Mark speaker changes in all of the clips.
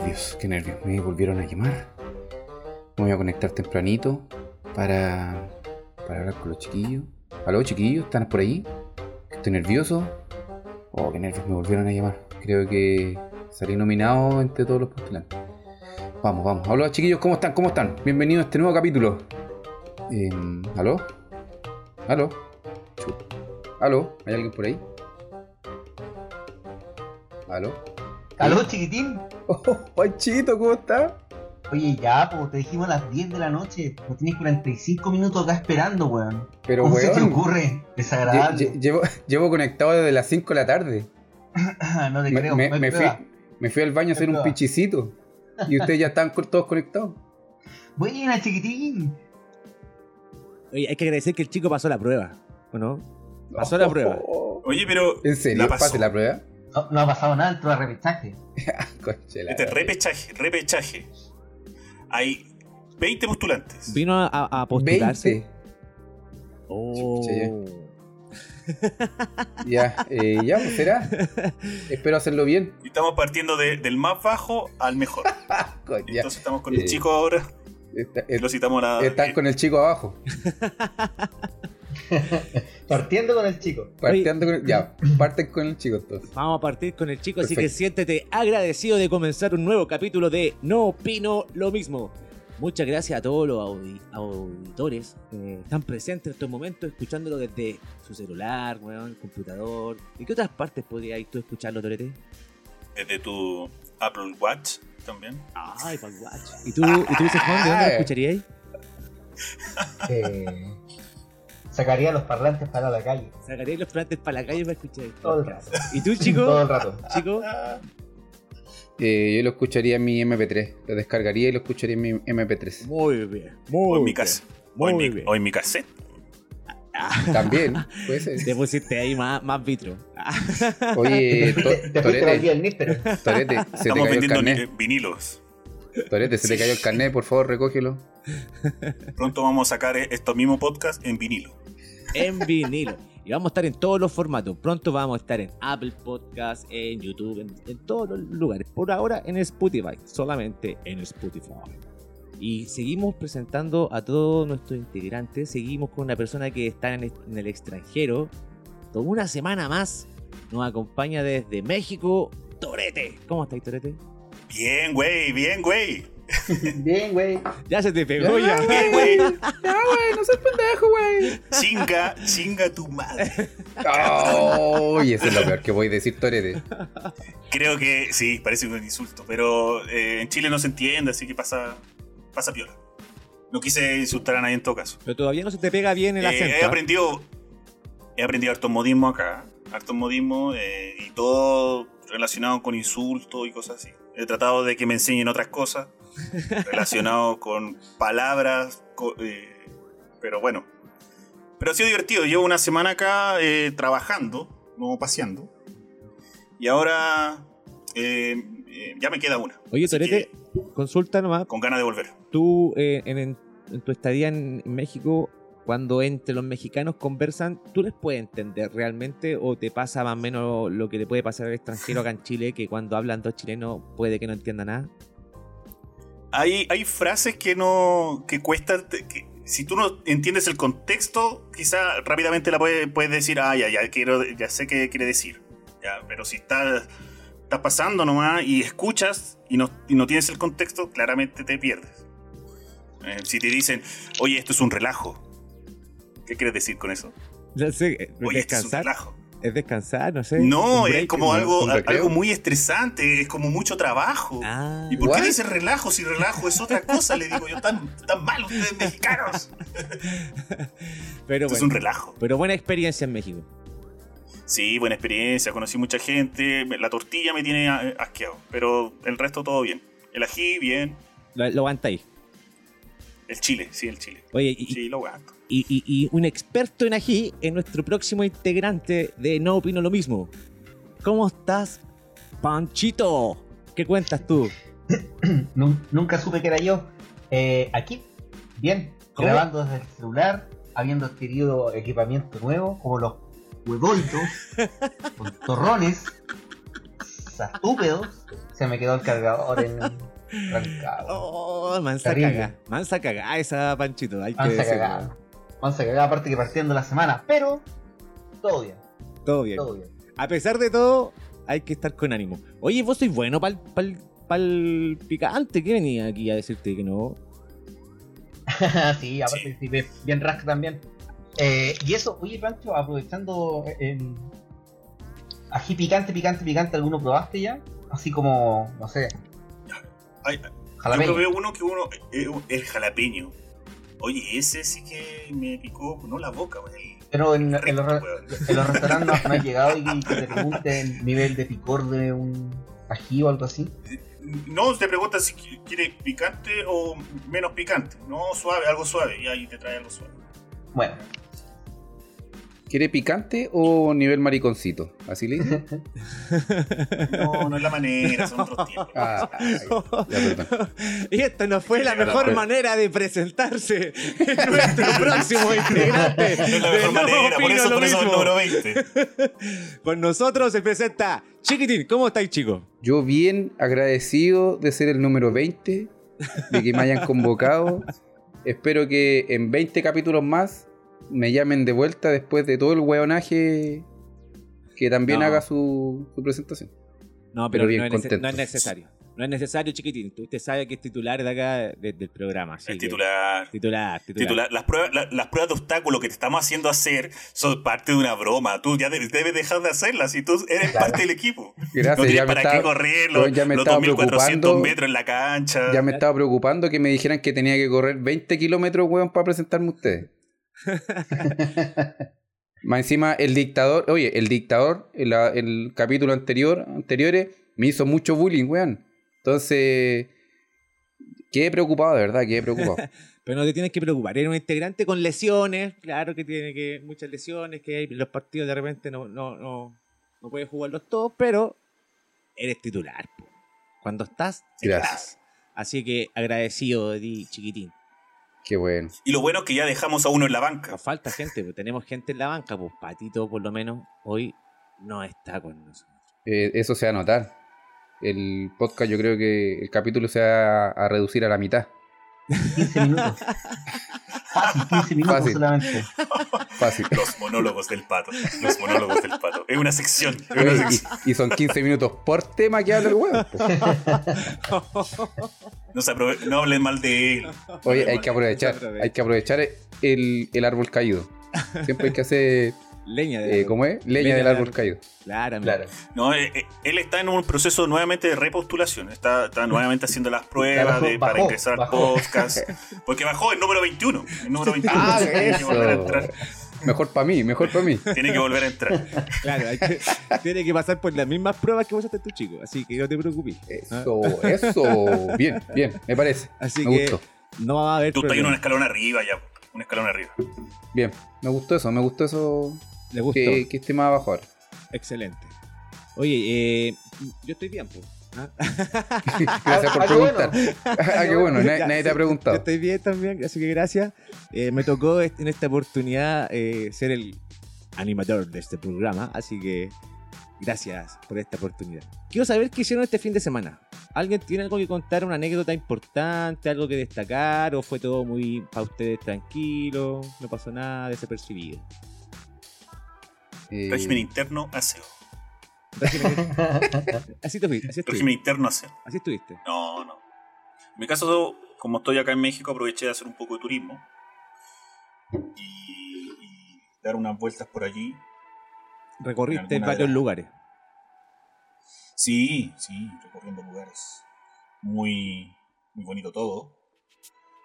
Speaker 1: nervios, qué nervios. Me volvieron a llamar. Me voy a conectar tempranito para, para hablar con los chiquillos. Aló, chiquillos, ¿están por ahí? Estoy nervioso. Oh, qué nervios, me volvieron a llamar. Creo que salí nominado entre todos los postulantes. Vamos, vamos. Hola, chiquillos, ¿cómo están? ¿Cómo están? Bienvenidos a este nuevo capítulo. Em, ¿Aló? ¿Aló? ¿Aló? ¿Hay alguien por ahí? ¿Aló?
Speaker 2: ¿Aló, chiquitín?
Speaker 1: Oh, Panchito, ¿cómo estás?
Speaker 2: Oye, ya, pues te dijimos a las 10 de la noche. Pues tienes 45 minutos acá esperando, weón.
Speaker 1: Pero,
Speaker 2: ¿Cómo se te
Speaker 1: weón,
Speaker 2: ocurre? Desagradable.
Speaker 1: lle- llevo, llevo conectado desde las 5 de la tarde.
Speaker 2: no te
Speaker 1: Me,
Speaker 2: creo.
Speaker 1: me-
Speaker 2: no
Speaker 1: me fui,
Speaker 2: prueba.
Speaker 1: me fui al baño a hacer un pichicito. Y ustedes ya están todos conectados.
Speaker 2: Buena, chiquitín.
Speaker 3: Oye, hay que agradecer que el chico pasó la prueba, ¿o no? Pasó la prueba.
Speaker 4: Oye, pero.
Speaker 1: ¿En serio?
Speaker 4: La pasó.
Speaker 1: ¿Pase la prueba?
Speaker 2: No, no ha pasado nada dentro de repechaje.
Speaker 4: Este repechaje, repechaje. Hay 20 postulantes.
Speaker 3: Vino a, a postularse.
Speaker 1: 20.
Speaker 3: Oh.
Speaker 1: Chucha, Ya, eh, ya, pues será. Espero hacerlo bien.
Speaker 4: Y estamos partiendo de- del más bajo al mejor.
Speaker 1: Ya.
Speaker 4: Entonces estamos con
Speaker 1: Eh,
Speaker 4: el chico ahora.
Speaker 1: Está-
Speaker 4: y Lo citamos a la.
Speaker 1: Están
Speaker 4: eh,
Speaker 1: con el chico abajo.
Speaker 2: Partiendo con el chico.
Speaker 1: Partiendo con el- ya, parten con el chico entonces.
Speaker 3: Vamos a partir con el chico, así que siéntete agradecido de comenzar un nuevo capítulo de No Opino Lo Mismo. Muchas gracias a todos los audi- auditores que están presentes en estos momentos, escuchándolo desde su celular, weón, computador. ¿Y qué otras partes podrías tú escucharlo, Torete?
Speaker 4: Desde tu Apple Watch también.
Speaker 3: Ay, para Watch. ¿Y tú, ¿y tú dices, Juan, de dónde lo escucharías?
Speaker 2: Eh, sacaría los parlantes para la calle.
Speaker 3: Sacaría los plantes para la calle para escuchar esto.
Speaker 2: Todo el rato.
Speaker 3: ¿Y tú,
Speaker 2: Todo
Speaker 3: chico?
Speaker 2: el rato.
Speaker 3: chico?
Speaker 1: Eh, yo lo escucharía en mi MP3. Lo descargaría y lo escucharía en mi MP3.
Speaker 3: Muy bien,
Speaker 4: O
Speaker 3: muy
Speaker 4: en mi casa. O en
Speaker 3: Muy
Speaker 4: mi,
Speaker 3: bien.
Speaker 4: o en mi cassette.
Speaker 1: También, puede ser.
Speaker 3: Te pusiste ahí más, más vitro.
Speaker 1: Oye, to-
Speaker 2: Te, te fuiste al
Speaker 1: Torete. Torete, se te
Speaker 4: Estamos
Speaker 1: el
Speaker 4: vendiendo
Speaker 1: carnet.
Speaker 4: vinilos.
Speaker 1: Torete, se te cayó el carnet, por favor, recógelo.
Speaker 4: Pronto vamos a sacar estos mismos podcasts en vinilo.
Speaker 3: en vinilo. Y vamos a estar en todos los formatos. Pronto vamos a estar en Apple Podcast, en YouTube, en, en todos los lugares. Por ahora en Spotify, solamente en Spotify. Y seguimos presentando a todos nuestros integrantes. Seguimos con una persona que está en el, en el extranjero. Toda una semana más nos acompaña desde México, Torete. ¿Cómo estáis, Torete?
Speaker 4: Bien, güey, bien, güey.
Speaker 2: Bien, güey.
Speaker 3: Ya se te pegó ya.
Speaker 4: Bien, güey.
Speaker 1: Ya, güey, no seas pendejo, güey.
Speaker 4: Chinga, chinga tu madre.
Speaker 1: Oh, y eso es lo peor que voy a decir, Torete.
Speaker 4: Creo que sí, parece un insulto, pero eh, en Chile no se entiende, así que pasa, pasa piola. No quise insultar a nadie en todo caso.
Speaker 3: Pero todavía no se te pega bien el
Speaker 4: Eh,
Speaker 3: acento.
Speaker 4: he
Speaker 3: ¿ah?
Speaker 4: aprendido, he aprendido harto modismo acá, harto modismo eh, y todo relacionado con insultos y cosas así. He tratado de que me enseñen otras cosas relacionadas con palabras, eh, pero bueno. Pero ha sido divertido. Llevo una semana acá eh, trabajando, no paseando. Y ahora eh, eh, ya me queda una.
Speaker 3: Oye, Torete, consulta nomás.
Speaker 4: con ganas de volver.
Speaker 3: tú eh, en, en- tu estadía en México, cuando entre los mexicanos conversan, ¿tú les puedes entender realmente o te pasa más o menos lo que le puede pasar al extranjero acá en Chile, que cuando hablan dos chilenos puede que no entienda nada?
Speaker 4: Hay, hay frases que no. que cuesta. que si tú no entiendes el contexto, quizá rápidamente la puedes, puedes decir, ah, ya, ya, quiero, ya sé qué quiere decir. Ya, pero si estás, estás pasando nomás y escuchas y no, y no tienes el contexto, claramente te pierdes. Eh, si te dicen, oye, esto es un relajo. ¿Qué quieres decir con eso?
Speaker 3: No sé, eh,
Speaker 4: Oye, esto es un
Speaker 3: descansar,
Speaker 4: relajo.
Speaker 3: es descansar, no sé.
Speaker 4: No, es como
Speaker 3: ¿no?
Speaker 4: algo, muy estresante, es como mucho trabajo.
Speaker 3: Ah,
Speaker 4: ¿Y por
Speaker 1: What?
Speaker 4: qué dice relajo si relajo es otra cosa? Le digo yo, tan, tan mal ustedes mexicanos.
Speaker 3: pero
Speaker 4: es un relajo.
Speaker 3: Pero buena experiencia en México.
Speaker 4: Sí, buena experiencia, conocí mucha gente. La tortilla me tiene eh, asqueado, pero el resto todo bien. El ají, bien.
Speaker 3: Lo, lo aguantáis.
Speaker 4: El chile, sí, el chile.
Speaker 3: Oye, y,
Speaker 4: Sí, lo aguanto.
Speaker 3: Y- y- y un experto en ají es nuestro próximo integrante de No Opino Lo Mismo. ¿Cómo estás, Panchito? ¿Qué cuentas tú?
Speaker 2: Nun- Nunca supe que era yo. Eh, aquí, bien,
Speaker 3: ¿Cómo?
Speaker 2: grabando desde el celular, habiendo adquirido equipamiento nuevo, como los huevoitos, con torrones, estúpidos, se me quedó el cargador en Rancagua.
Speaker 3: Oh, mansa cagá. Mansa cagá esa Panchito. Hay
Speaker 2: Mansa. Cagada. Mansa cagada, aparte que partiendo la semana. Pero, todo bien,
Speaker 3: Todo bien.
Speaker 2: todo bien.
Speaker 3: A pesar de todo, hay que estar con ánimo. Oye, vos sois bueno para el picante. ¿Qué venía aquí a decirte que no?
Speaker 2: sí, aparte
Speaker 4: Sí.
Speaker 2: sí, bien- rasca también. Eh, y eso, oye Pancho, aprovechando eh, em, ají picante, picante, picante, ¿alguno probaste ya? Así como, no sé,
Speaker 4: Ay, yo
Speaker 2: jalapeño.
Speaker 4: probé uno que uno. eh, el jalapeño. Oye, ese sí que me picó, no la boca, wey.
Speaker 2: Pero en, los, en restaurantes no, has llegado y que te pregunten el nivel de picor de un ají o algo así.
Speaker 4: No, te preguntas si qui- quiere picante o menos picante. No, suave, algo suave. Y ahí te trae algo suave.
Speaker 2: Bueno,
Speaker 1: ¿Quiere picante o nivel mariconcito? ¿Así le dice?
Speaker 4: No, no es la manera, son otros tiempos.
Speaker 1: Ah, perdón.
Speaker 3: Y esta no fue la
Speaker 4: Llega la
Speaker 3: mejor
Speaker 1: prueba.
Speaker 3: manera de presentarse en nuestro próximo integrante.
Speaker 4: No es la mejor
Speaker 3: No
Speaker 4: manera, por eso,
Speaker 3: Lo
Speaker 4: por eso el número 20.
Speaker 3: Con nosotros se presenta Chiquitín. ¿Cómo estáis, chicos?
Speaker 1: Yo bien agradecido de ser el número 20, de que me hayan convocado. Espero que en 20 capítulos más me llamen de vuelta después de todo el hueonaje que también
Speaker 3: No.
Speaker 1: haga su, su presentación.
Speaker 3: No,
Speaker 1: Pero
Speaker 3: pero,
Speaker 1: bien
Speaker 3: no, es no es necesario. No es necesario, Chiquitín. Usted sabe que es titular de acá de- del programa. así
Speaker 4: El
Speaker 3: que-
Speaker 4: titular.
Speaker 3: Titular, titular.
Speaker 4: Titular. Las, pruebas, la- las pruebas de obstáculo que te estamos haciendo hacer son parte de una broma. Tú ya de- debes dejar de hacerlas y tú eres
Speaker 2: Claro.
Speaker 4: parte del equipo.
Speaker 1: Gracias,
Speaker 4: no tienes
Speaker 1: ya me
Speaker 4: para qué correr
Speaker 1: yo
Speaker 4: los,
Speaker 1: ya me
Speaker 4: los
Speaker 1: estaba
Speaker 4: 2400
Speaker 1: preocupando.
Speaker 4: metros en la cancha.
Speaker 1: Ya me estaba preocupando que me dijeran que tenía que correr 20 kilómetros, weón, para presentarme a ustedes. Más encima, el dictador, oye, el dictador, en la- el capítulo anterior, anteriores, me hizo mucho bullying, weón. Entonces, quedé preocupado, de verdad, quedé preocupado.
Speaker 3: Pero no te tienes que preocupar. Eres un integrante con lesiones. Claro que tiene que muchas lesiones, que hay los partidos de repente no, no, no, no puedes jugarlos todos, pero eres titular. po. Cuando estás,
Speaker 1: Gracias.
Speaker 3: estás. Así que agradecido de ti, chiquitín.
Speaker 1: Qué bueno.
Speaker 4: Y lo bueno es que ya dejamos a uno en la banca.
Speaker 3: Nos falta gente, pues tenemos gente en la banca, pues Patito por lo menos hoy no está con nosotros.
Speaker 1: Eh, eso se va a notar. El podcast, yo creo que el capítulo se va a reducir a la mitad.
Speaker 2: 15 minutos. Fácil, 15 minutos
Speaker 1: Fácil.
Speaker 2: solamente.
Speaker 1: Fácil.
Speaker 4: Los monólogos del pato. Los monólogos del pato. Es una sección. Es una
Speaker 1: Oye,
Speaker 4: sección.
Speaker 1: y, y son 15 minutos por tema que habla el po.
Speaker 4: No, se aprove- no hablen mal de él.
Speaker 1: Oye, hay que aprovechar,
Speaker 3: Aprovecha.
Speaker 1: hay que aprovechar el, el árbol caído. Siempre hay que hacer,
Speaker 3: Leña de
Speaker 1: eh, ¿cómo es? Leña, del árbol caído.
Speaker 3: Claro,
Speaker 2: Claro.
Speaker 4: No, eh, eh, él está en un proceso nuevamente de repostulación. Está, está nuevamente haciendo las pruebas
Speaker 2: Bajó,
Speaker 4: de- para
Speaker 2: bajó,
Speaker 4: ingresar al podcast. Porque bajó el número 21. El número 21.
Speaker 1: Ah,
Speaker 4: tiene que volver a entrar.
Speaker 1: Mejor para mí, mejor para mí.
Speaker 4: Tiene que volver a entrar.
Speaker 3: Claro, hay que- tiene que pasar por las mismas pruebas que vos haces tu chico, así que no te preocupes.
Speaker 1: Eso, eso. Bien, bien, me parece.
Speaker 3: Así
Speaker 1: me
Speaker 3: que
Speaker 1: gustó.
Speaker 3: no va a haber
Speaker 4: Tú estás en un escalón arriba ya. Un escalón arriba.
Speaker 1: Bien, me gustó eso, me gustó eso
Speaker 3: Le gustó.
Speaker 1: que, que esté más abajo ahora.
Speaker 3: Excelente. Oye, eh, yo estoy bien, pues.
Speaker 1: Gracias por
Speaker 2: Ah,
Speaker 1: preguntar. Ah, qué bueno, nadie, nadie te ha
Speaker 3: Yo
Speaker 1: preguntado.
Speaker 3: estoy bien también, así que gracias. Eh, me tocó en esta oportunidad eh, ser el animador de este programa, así que gracias por esta oportunidad. Quiero saber qué hicieron este fin de semana. ¿Alguien tiene algo que contar, una anécdota importante, algo que destacar, o fue todo muy para ustedes tranquilo, no pasó nada desapercibido?
Speaker 1: Eh,
Speaker 4: Régimen interno, aseo.
Speaker 3: Así te fuiste, así
Speaker 4: Régimen
Speaker 3: estuviste.
Speaker 4: interno, aseo.
Speaker 3: Así estuviste.
Speaker 4: No, no. En mi caso, como estoy acá en México, aproveché de hacer un poco de turismo. Y, y dar unas vueltas por allí.
Speaker 3: Recorriste varios
Speaker 4: las-
Speaker 3: lugares.
Speaker 4: Sí, sí, recorriendo lugares. Muy, muy bonito todo.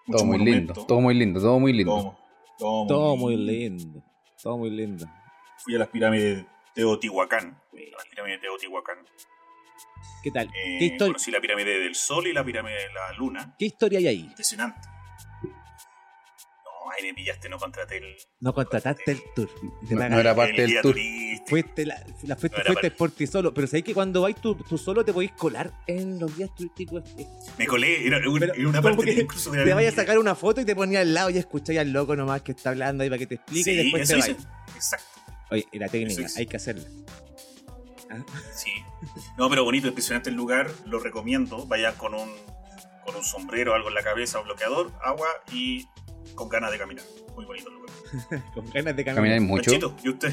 Speaker 4: Mucho
Speaker 1: todo muy lindo, todo muy lindo, todo muy lindo.
Speaker 4: Todo, todo
Speaker 3: Todo muy lindo. Todo muy lindo.
Speaker 4: Fui a las pirámides de Teotihuacán. A las pirámides de Teotihuacán.
Speaker 3: ¿Qué tal?
Speaker 4: Eh,
Speaker 3: ¿Qué, histo-
Speaker 4: conocí la pirámide del Sol y la pirámide de la Luna.
Speaker 3: ¿Qué historia hay ahí?
Speaker 4: Impresionante. No, ahí me pillaste, no contraté el,
Speaker 3: No contrataste el tour.
Speaker 1: No- era parte del tour.
Speaker 4: turístico.
Speaker 3: Fuiste, la, la fuiste,
Speaker 4: No
Speaker 3: fuiste por ti solo. Pero sabéis que cuando vais tú, tú solo te podéis colar en los guías turísticos. eh,
Speaker 4: Me colé, era, un-
Speaker 3: Pero,
Speaker 4: era una parte
Speaker 3: que
Speaker 4: incluso
Speaker 3: Te vayas a sacar una foto y te ponías al lado y escucháis al loco nomás que está hablando ahí para que te explique y después
Speaker 4: eso
Speaker 3: te vais.
Speaker 4: Exacto.
Speaker 3: Oye, y la técnica, hay que hacerla.
Speaker 4: Sí. No, pero bonito, impresionante el lugar, lo recomiendo. Vayan con un, con un sombrero, algo en la cabeza, un bloqueador, agua y con ganas de caminar. Muy bonito el lugar.
Speaker 3: Con ganas de
Speaker 1: Caminar
Speaker 3: caminar.
Speaker 1: mucho.
Speaker 4: Panchito, ¿y usted?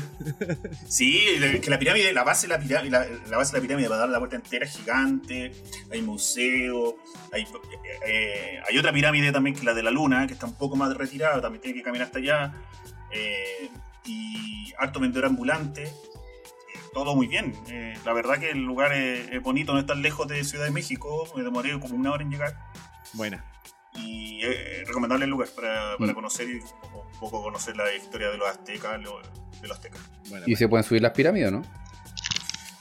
Speaker 4: Sí, que la pirámide, la base de la pirámide, la, la base de la pirámide para dar la vuelta entera gigante, hay museo, hay, eh, hay otra pirámide también que es la de la luna, que está un poco más retirada, también tiene que caminar hasta allá, eh, y harto vendedor ambulante, eh, todo muy bien. Eh, la verdad que el lugar es, es bonito, no es tan lejos de Ciudad de México, me demoré como una hora en llegar,
Speaker 3: Buena.
Speaker 4: y es recomendable el lugar para, para
Speaker 1: Mm.
Speaker 4: conocer y un poco, conocer la historia de los aztecas, lo- de los aztecas.
Speaker 3: buena,
Speaker 1: Y se pueden subir las pirámides, ¿no?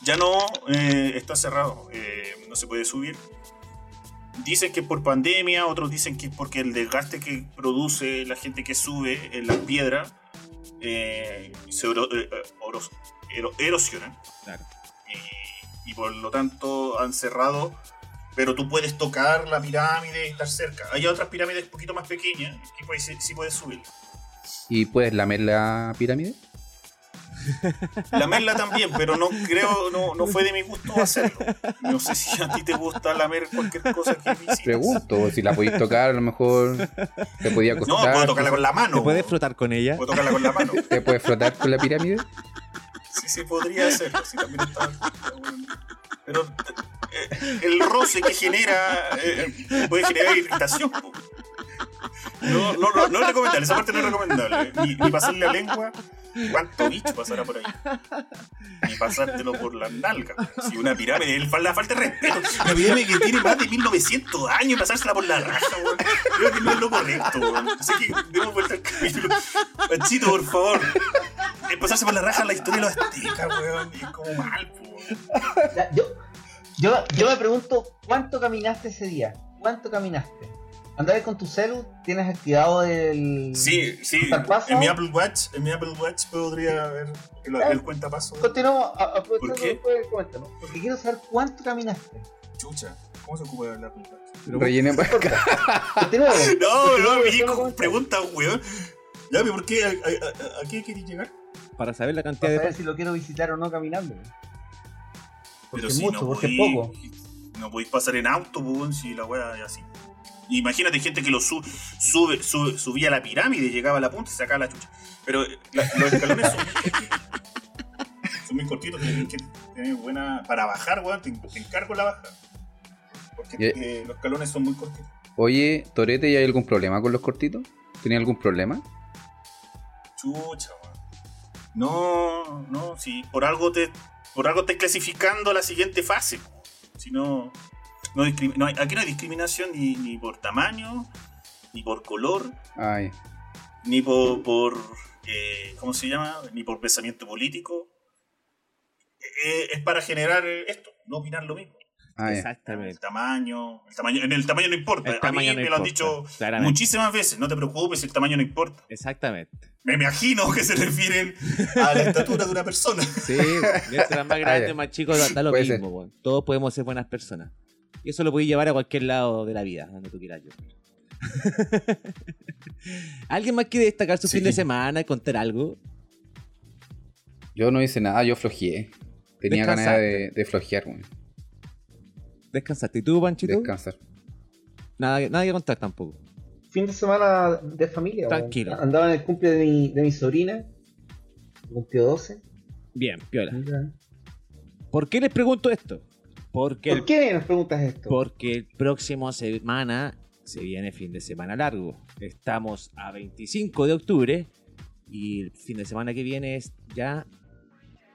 Speaker 4: Ya no, eh, está cerrado, eh, no se puede subir. Dicen que es por pandemia, otros dicen que es porque el desgaste que produce la gente que sube en las piedras eh, se eh, eh, oros- ero- erosionan
Speaker 3: Claro.
Speaker 4: y, y por lo tanto han cerrado. Pero tú puedes tocar la pirámide y estar cerca. Hay otras pirámides un poquito más pequeñas que puedes, sí puedes subir.
Speaker 1: ¿Y puedes lamer la pirámide?
Speaker 4: La merla también, pero no creo, no, no fue de mi gusto hacerlo. No sé si a ti te gusta lamer cualquier cosa que visites.
Speaker 1: Pregunto, si la podéis tocar, a lo mejor te podía
Speaker 4: No,
Speaker 1: costar.
Speaker 4: puedo tocarla con la mano.
Speaker 3: ¿Te puedes frotar con ella?
Speaker 4: Puedo tocarla con la mano.
Speaker 1: ¿Te puedes flotar con la pirámide?
Speaker 4: Sí, sí, podría hacerlo. Sí, también bueno. Pero eh, el roce que genera eh, puede generar irritación. No, no, no, no es recomendable, esa parte no es recomendable. Ni, ni pasarle la lengua, cuánto bicho pasará por ahí. Ni pasártelo por la nalga. Si una pirámide, el, la falta de respeto. Una pirámide que tiene más de 1900 años y pasársela por la raja, weón. Creo que no es lo correcto, weón. Así que demos vuelta al capítulo. Panchito, por favor. Es pasarse por la raja la historia de los aztecas, weón. Es como mal, weón.
Speaker 2: Yo, yo, yo me pregunto, ¿cuánto caminaste ese día? ¿Cuánto caminaste? Andabas con tu celu, tienes activado el.
Speaker 4: Sí, sí. En mi Apple Watch, en mi Apple Watch podría ver el, el cuentapaso.
Speaker 2: Continuamos aprovechando
Speaker 4: ¿Por qué?
Speaker 2: después coméntalo. Porque quiero saber cuánto caminaste.
Speaker 4: Chucha. ¿Cómo se ocupa el Apple Watch?
Speaker 1: Rellenen para acá.
Speaker 4: No, no,
Speaker 2: Continuemos,
Speaker 4: mi hijo
Speaker 2: continuemos.
Speaker 4: pregunta, weón. Ya, pero ¿por qué? ¿A, a- a- a qué queréis llegar?
Speaker 3: Para saber la cantidad
Speaker 2: Para
Speaker 3: de
Speaker 2: saber si lo quiero visitar o no caminando. Porque
Speaker 4: Pero
Speaker 2: es
Speaker 4: si
Speaker 2: mucho,
Speaker 4: no
Speaker 2: porque es
Speaker 4: podéis-
Speaker 2: poco.
Speaker 4: No podéis pasar en auto, pues, weón, si la weá es así. Imagínate gente que lo su- sube, sube- subía a la pirámide, llegaba a la punta y sacaba la chucha. Pero eh, la- los escalones son muy cortitos. Son muy cortitos, tienes que tener buena. Para bajar, weón, te, te encargo la baja. Porque eh, los escalones son muy cortitos.
Speaker 1: Oye, Torete, ¿y hay algún problema con los cortitos? ¿Tenía algún problema?
Speaker 4: Chucha, weón. No, no, si por algo te. Por algo te clasificando a la siguiente fase. Si no. No, discrim- no hay- aquí no hay discriminación ni, ni por tamaño, ni por color,
Speaker 1: Ay,
Speaker 4: ni por, por eh, ¿cómo se llama? Ni por pensamiento político. Eh, es para generar esto, no opinar lo mismo.
Speaker 1: ay.
Speaker 4: El
Speaker 3: Exactamente.
Speaker 4: tamaño, el tamaño, en el tamaño no importa.
Speaker 3: El
Speaker 4: a mí
Speaker 3: no
Speaker 4: me lo han dicho
Speaker 3: claramente.
Speaker 4: muchísimas veces, no te preocupes, el tamaño no importa.
Speaker 3: Exactamente.
Speaker 4: Me imagino que se refieren a la estatura de una persona.
Speaker 3: Sí, mientras más grande,
Speaker 1: Ah, ya.
Speaker 3: más chico, da, lo
Speaker 1: Puede
Speaker 3: mismo. Todos podemos ser buenas personas. Y eso lo podéis llevar a cualquier lado de la vida, donde tú quieras yo. ¿Alguien más quiere destacar su
Speaker 4: Sí.
Speaker 3: fin de semana y contar algo?
Speaker 1: Yo no hice nada, yo flojeé. Tenía ganas de, de flojear, weón.
Speaker 3: ¿Descansaste? ¿Y tú, Panchito?
Speaker 1: Descansar.
Speaker 3: Nada, nada que contar tampoco.
Speaker 2: Fin de semana de familia.
Speaker 3: Tranquilo.
Speaker 2: Andaba en el cumple de mi, de mi sobrina. Cumplió 12.
Speaker 3: Bien, piola. ¿Por qué les pregunto esto? Porque
Speaker 2: ¿Por qué nos preguntas esto?
Speaker 3: Porque el próximo semana se viene fin de semana largo. Estamos a 25 de octubre y el fin de semana que viene es ya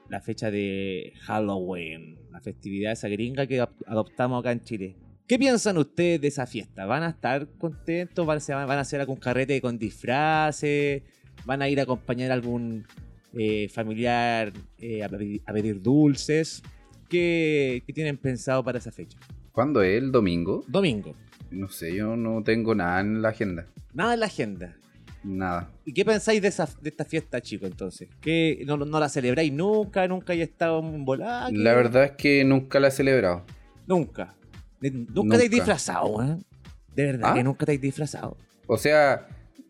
Speaker 3: la fecha de Halloween, la festividad esa gringa que adop- adoptamos acá en Chile. ¿Qué piensan ustedes de esa fiesta? ¿Van a estar contentos? ¿Van a hacer, van a hacer algún carrete con disfraces? ¿Van a ir a acompañar a algún eh, familiar eh, a, pedir, a pedir dulces? ¿Qué, qué tienen pensado para esa fecha?
Speaker 1: ¿Cuándo es? ¿El domingo?
Speaker 3: Domingo.
Speaker 1: No sé, yo no tengo nada en la agenda.
Speaker 3: Nada en la agenda.
Speaker 1: Nada.
Speaker 3: ¿Y qué pensáis de, esa, de esta fiesta, chicos, entonces? ¿Que no, no la celebráis nunca? ¿Nunca hay estado en volada?
Speaker 1: La verdad es que nunca la he celebrado.
Speaker 3: Nunca. Nunca,
Speaker 1: Nunca.
Speaker 3: te has disfrazado, weón. De verdad
Speaker 1: ¿Ah?
Speaker 3: que nunca te has disfrazado.
Speaker 1: O sea,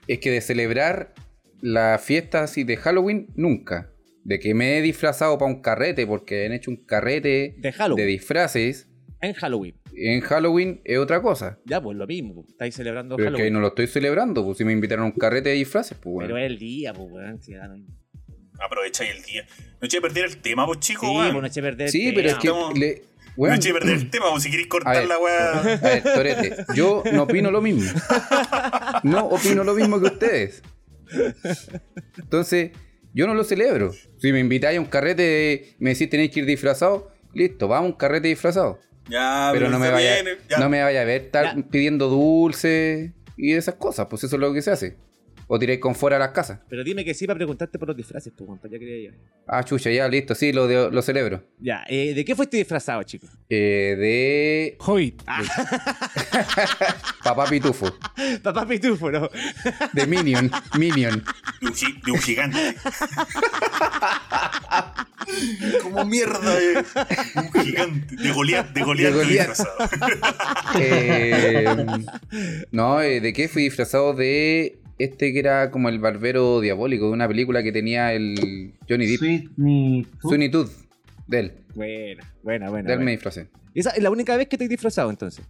Speaker 1: es que de celebrar la fiesta así de Halloween, nunca. De que me he disfrazado para un carrete, porque han hecho un carrete
Speaker 3: De Halloween.
Speaker 1: de disfraces.
Speaker 3: En Halloween.
Speaker 1: En Halloween es otra cosa.
Speaker 3: Ya, pues lo mismo. pues, Estáis celebrando
Speaker 1: Pero es que
Speaker 3: Halloween.
Speaker 1: no lo estoy celebrando, pues si me invitaron a un carrete de disfraces, pues bueno.
Speaker 3: Pero es el día, pues, weón. Si ya no-
Speaker 4: Aprovecháis el día. No eché a perder el tema, pues chicos,
Speaker 3: Sí,
Speaker 4: weón.
Speaker 3: pues no eché a perder.
Speaker 1: Sí,
Speaker 3: el
Speaker 1: pero es
Speaker 3: tema.
Speaker 1: que.
Speaker 4: Estamos-
Speaker 1: le-
Speaker 4: No eché a perder el tema, pues si queréis
Speaker 1: A
Speaker 4: cortar
Speaker 1: ver.
Speaker 4: la weá.
Speaker 1: A ver, Torete, yo no opino lo mismo. No opino lo mismo que ustedes. Entonces, yo no lo celebro. Si me invitáis a un carrete, me decís tenéis que ir disfrazado, listo, vamos a un carrete disfrazado.
Speaker 4: Ya,
Speaker 1: Pero no me, vaya, no me vaya a ver estar
Speaker 3: Ya.
Speaker 1: pidiendo dulce y esas cosas, pues eso es lo que se hace. O tiráis con fuera a las casas.
Speaker 3: Pero dime que sí para preguntarte por los disfraces, pues, para allá quería llegar.
Speaker 1: Ah, chucha, ya, listo, sí, lo, de- lo celebro.
Speaker 3: Ya, eh, ¿de qué fuiste disfrazado, chicos?
Speaker 1: Eh, de
Speaker 3: Hobbit. Ah,
Speaker 1: Papá Pitufo,
Speaker 3: papá Pitufo, ¿no?
Speaker 1: de Minion, Minion.
Speaker 4: De un, gi- de un gigante. Como mierda, eh. Un gigante. De Goliat, de Goliat
Speaker 1: De Goliat.
Speaker 4: disfrazado.
Speaker 1: Eh, no, eh, ¿de qué fui disfrazado? De este que era como el barbero diabólico, de una película que tenía el Johnny Depp. Sweeney Todd. De él.
Speaker 3: Buena, buena, buena.
Speaker 1: De él me disfracé.
Speaker 3: Esa es la única vez que te has disfrazado, entonces.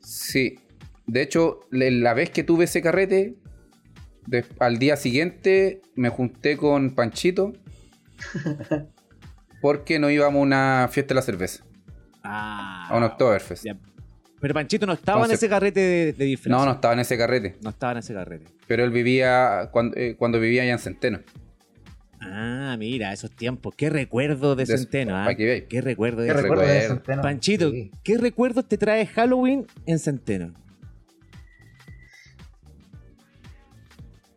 Speaker 1: Sí. De hecho, la vez que tuve ese carrete, de- al día siguiente me junté con Panchito. Porque no íbamos a una fiesta de la cerveza,
Speaker 3: Ah.
Speaker 1: a un Oktoberfest.
Speaker 3: Ya. Pero Panchito no estaba en ese carrete de, de disfraz.
Speaker 1: No, no estaba en ese carrete.
Speaker 3: No estaba en ese carrete.
Speaker 1: Pero él vivía cuando, eh, cuando vivía allá en Centeno.
Speaker 3: Ah, mira, esos tiempos. Qué recuerdo de
Speaker 1: De-
Speaker 3: Centeno, ¿ah? Qué recuerdo de
Speaker 2: ¿Qué
Speaker 1: Qué
Speaker 2: recuerdo de. Centeno?
Speaker 3: Panchito,
Speaker 2: Sí.
Speaker 3: ¿qué recuerdos te trae Halloween en Centeno?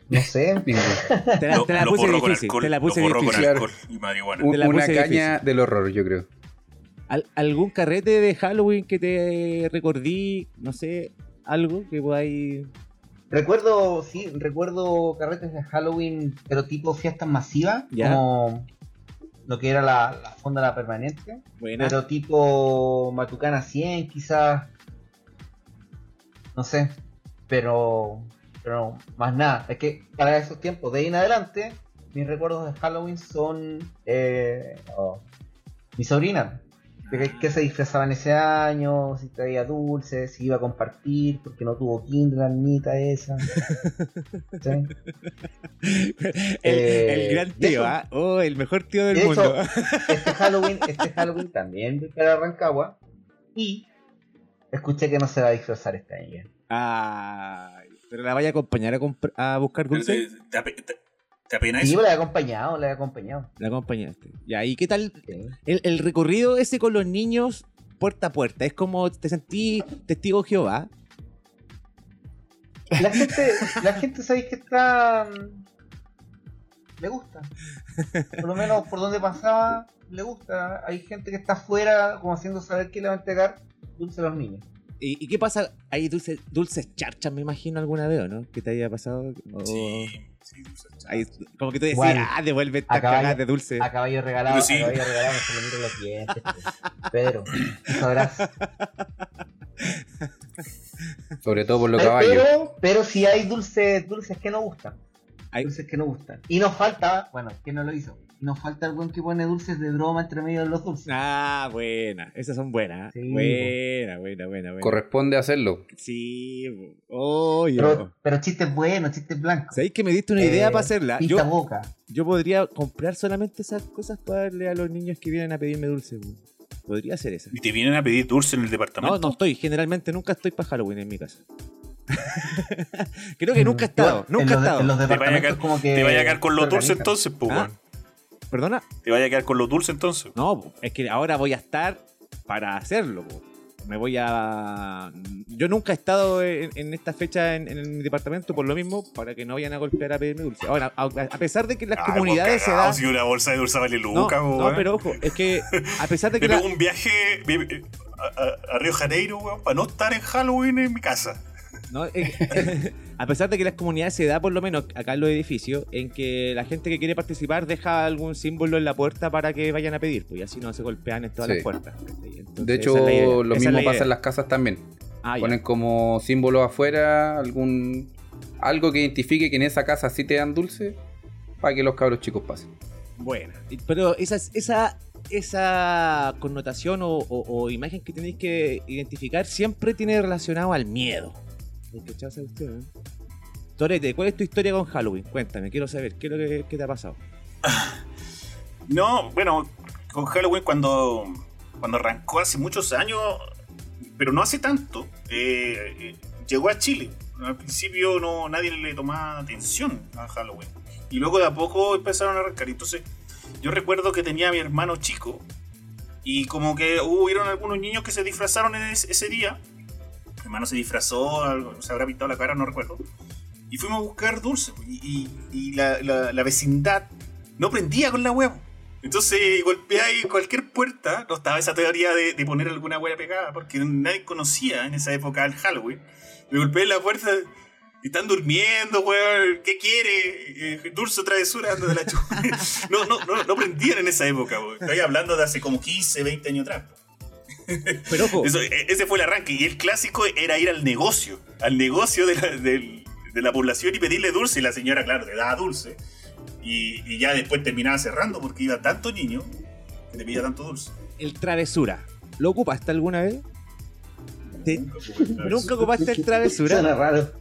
Speaker 2: No sé.
Speaker 3: Te la,
Speaker 4: Lo,
Speaker 3: te la
Speaker 4: lo
Speaker 3: puse difícil.
Speaker 4: alcohol.
Speaker 3: te la puse difícil.
Speaker 4: con
Speaker 1: Claro.
Speaker 4: alcohol y marihuana.
Speaker 1: Un-
Speaker 3: Te la
Speaker 1: una caña
Speaker 3: difícil.
Speaker 1: del horror, yo creo.
Speaker 3: ¿Al- ¿Algún carrete de Halloween que te recordí? No sé, algo que podáis.
Speaker 2: Recuerdo, sí, recuerdo carretes de Halloween, pero tipo fiestas masivas,
Speaker 3: Ya.
Speaker 2: como lo que era la, la Fonda La Permanente,
Speaker 3: Buena.
Speaker 2: pero tipo Matucana 100 quizás, no sé, pero, pero más nada, es que para esos tiempos de ahí en adelante, mis recuerdos de Halloween son eh, oh, mi sobrina, que se disfrazaba en ese año, si traía dulces, si iba a compartir, porque no tuvo kinder la niñita esa. ¿Sí?
Speaker 3: el,
Speaker 2: Eh,
Speaker 3: el gran tío,
Speaker 2: eso-
Speaker 3: ¿ah? Oh, el mejor tío del
Speaker 2: de
Speaker 3: mundo.
Speaker 2: hecho, este Halloween, este Halloween también voy para Rancagua y escuché que no se va a disfrazar este año.
Speaker 3: Ay, pero la vaya a acompañar a, a buscar
Speaker 4: ¿Te,
Speaker 3: dulce.
Speaker 4: Te, ape- te- te apena
Speaker 2: Sí,
Speaker 4: eso?
Speaker 2: la he acompañado, la he acompañado.
Speaker 3: La acompañaste. Ya, ¿y qué tal el, el recorrido ese con los niños puerta a puerta? Es como te sentí testigo de Jehová.
Speaker 2: La gente, la gente sabéis que está. Le gusta. Por lo menos por donde pasaba, le gusta. Hay gente que está afuera, como haciendo saber que le va a entregar dulce a los niños.
Speaker 3: ¿Y, qué pasa? ¿Hay dulces, dulces charchas, me imagino, alguna vez, o no? ¿Que te haya pasado? O-
Speaker 4: Sí,
Speaker 3: Hay- como que tú decías,
Speaker 2: Igual,
Speaker 3: ah, devuelve estas cagadas de dulce.
Speaker 2: A caballo regalado,
Speaker 4: Pero sí.
Speaker 2: a caballo regalado, se le miran los dientes. Pedro, sabrás.
Speaker 1: Sobre todo por los
Speaker 2: Ay,
Speaker 1: caballos.
Speaker 2: Pero, pero si hay dulces, dulces que no gustan.
Speaker 3: Hay-
Speaker 2: Dulces que no gustan. Y nos falta, bueno, ¿quién no lo hizo? Nos falta el buen que pone dulces de broma entre medio de los dulces.
Speaker 3: Ah, buena. Esas son buenas.
Speaker 2: Sí,
Speaker 3: buena, buena, buena, buena.
Speaker 1: Corresponde hacerlo.
Speaker 3: Sí, oh,
Speaker 2: Pero, pero chistes buenos, chistes blancos.
Speaker 3: ¿Sabéis que me diste una idea
Speaker 2: Eh,
Speaker 3: para hacerla?
Speaker 2: Pinta
Speaker 3: Yo,
Speaker 2: boca.
Speaker 3: yo podría comprar solamente esas cosas para darle a los niños que vienen a pedirme dulce. güey. Podría ser esa.
Speaker 4: Y te vienen a pedir dulce en el
Speaker 3: No,
Speaker 4: departamento.
Speaker 3: no estoy. Generalmente nunca estoy para Halloween en mi casa. Creo que nunca he estado. Nunca he
Speaker 2: en los,
Speaker 3: estado.
Speaker 2: en los
Speaker 4: Te vaya a
Speaker 2: departamentos
Speaker 4: quedar-
Speaker 2: como que.
Speaker 4: Te vaya a quedar con los dulces entonces, pues,
Speaker 3: ¿Ah? ¿Perdona?
Speaker 4: Te vaya a quedar con los dulces entonces.
Speaker 3: No, es que ahora voy a estar para hacerlo. po. Me voy a. Yo nunca he estado en, en esta fecha en, en mi departamento por lo mismo, para que no vayan a golpear a pedirme dulce. Ahora, a, a pesar de que en las
Speaker 4: Ay,
Speaker 3: comunidades se da.
Speaker 4: Si una bolsa de dulce vale
Speaker 3: No,
Speaker 4: Luca,
Speaker 3: no,
Speaker 4: weón.
Speaker 3: pero ojo, es que a pesar de que la-
Speaker 4: pego un viaje a, a- a Río Janeiro, weón, para no estar en Halloween en mi casa.
Speaker 3: No, eh, a pesar de que las comunidades se da, por lo menos acá en los edificios, en que la gente que quiere participar deja algún símbolo en la puerta para que vayan a pedir, pues y así no se golpean en todas
Speaker 1: Sí.
Speaker 3: las puertas.
Speaker 1: De hecho,
Speaker 3: es
Speaker 1: lo
Speaker 3: esa
Speaker 1: mismo pasa
Speaker 3: idea.
Speaker 1: en las casas también.
Speaker 3: Ah, ya.
Speaker 1: Ponen como símbolo afuera algún algo que identifique que en esa casa sí te dan dulce para que los cabros chicos pasen.
Speaker 3: Buena. Y- Pero esa, esa, esa connotación o, o- o imagen que tenéis que identificar siempre tiene relacionado al miedo. ¿Hay? Torete, ¿cuál es tu historia con Halloween? Cuéntame, quiero saber, ¿qué es lo que, te ha pasado?
Speaker 4: No, bueno, con Halloween cuando, cuando arrancó hace muchos años, pero no hace tanto, eh, eh, llegó a Chile. Al principio no nadie le tomaba atención a Halloween. Y luego de a poco empezaron a arrancar. Entonces, yo recuerdo que tenía a mi hermano chico. Y como que hubieron algunos niños que se disfrazaron ese día. Mi hermano se disfrazó, algo- se habrá pintado la cara, no recuerdo. Y fuimos a buscar dulces. Y, y- y la, la- la vecindad no prendía con la hueá. Entonces golpeáis cualquier puerta, no estaba esa teoría de, de poner alguna hueá pegada, porque nadie conocía en esa época el Halloween. Me golpeé en la puerta y están durmiendo, weón. ¿Qué quiere? Eh, dulce travesura, anda de la chu- no, no, no, no prendían en esa época, weón. Estoy hablando de hace como 15, 20 años atrás.
Speaker 3: Pero ojo,
Speaker 4: Eso, e- ese fue el arranque. Y el clásico era ir al negocio, al negocio de la, del- de la población y pedirle dulce. Y la señora, claro, te daba dulce. Y, y ya después terminaba cerrando porque iba tanto niño que te pedía tanto dulce.
Speaker 3: el travesura. ¿Lo ocupaste alguna vez? ¿Te- ¿Nunca ocupaste el travesura?
Speaker 2: Suena raro.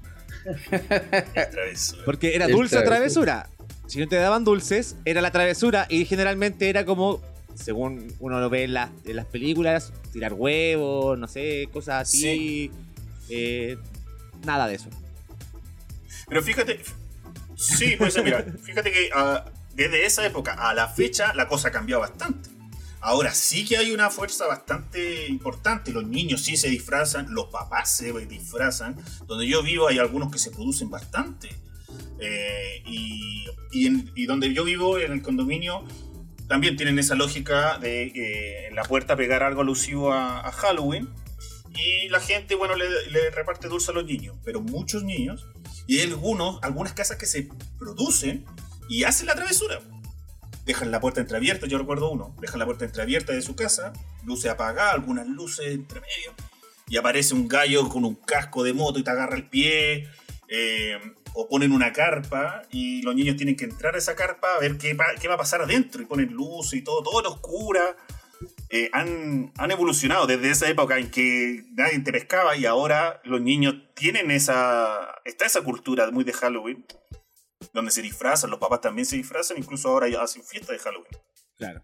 Speaker 4: Travesura.
Speaker 3: Porque era
Speaker 1: El
Speaker 3: dulce o
Speaker 1: travesura.
Speaker 3: Si no te daban dulces, era la travesura y generalmente era como, según uno lo ve en, las- en las películas, tirar huevos, no sé, cosas así. Eh, nada de eso.
Speaker 4: Pero fíjate, sí, pues mira, fíjate que ah, desde esa época a la fecha la cosa ha cambiado bastante. Ahora sí que hay una fuerza bastante importante. Los niños sí se disfrazan, los papás se disfrazan. Donde yo vivo hay algunos que se producen bastante. Eh, y, y en- y donde yo vivo, en el condominio, también tienen esa lógica de eh, en la puerta pegar algo alusivo a, Halloween. Y la gente, bueno, le, le reparte dulce a los niños. Pero muchos niños y hay algunos, algunas casas que se producen y hacen la travesura. Dejan la puerta entreabierta, yo recuerdo uno, dejan la puerta entreabierta de su casa, luces apagadas, algunas luces entre medio, y aparece un gallo con un casco de moto y te agarra el pie, eh, o ponen una carpa y los niños tienen que entrar a esa carpa a ver qué, va a pasar adentro, y ponen luces y todo, todo en oscura. Eh, han, han evolucionado desde esa época en que nadie te pescaba y ahora los niños tienen esa. Está esa cultura muy de Halloween, donde se disfrazan, los papás también se disfrazan, incluso ahora ya hacen fiesta de Halloween.
Speaker 3: Claro.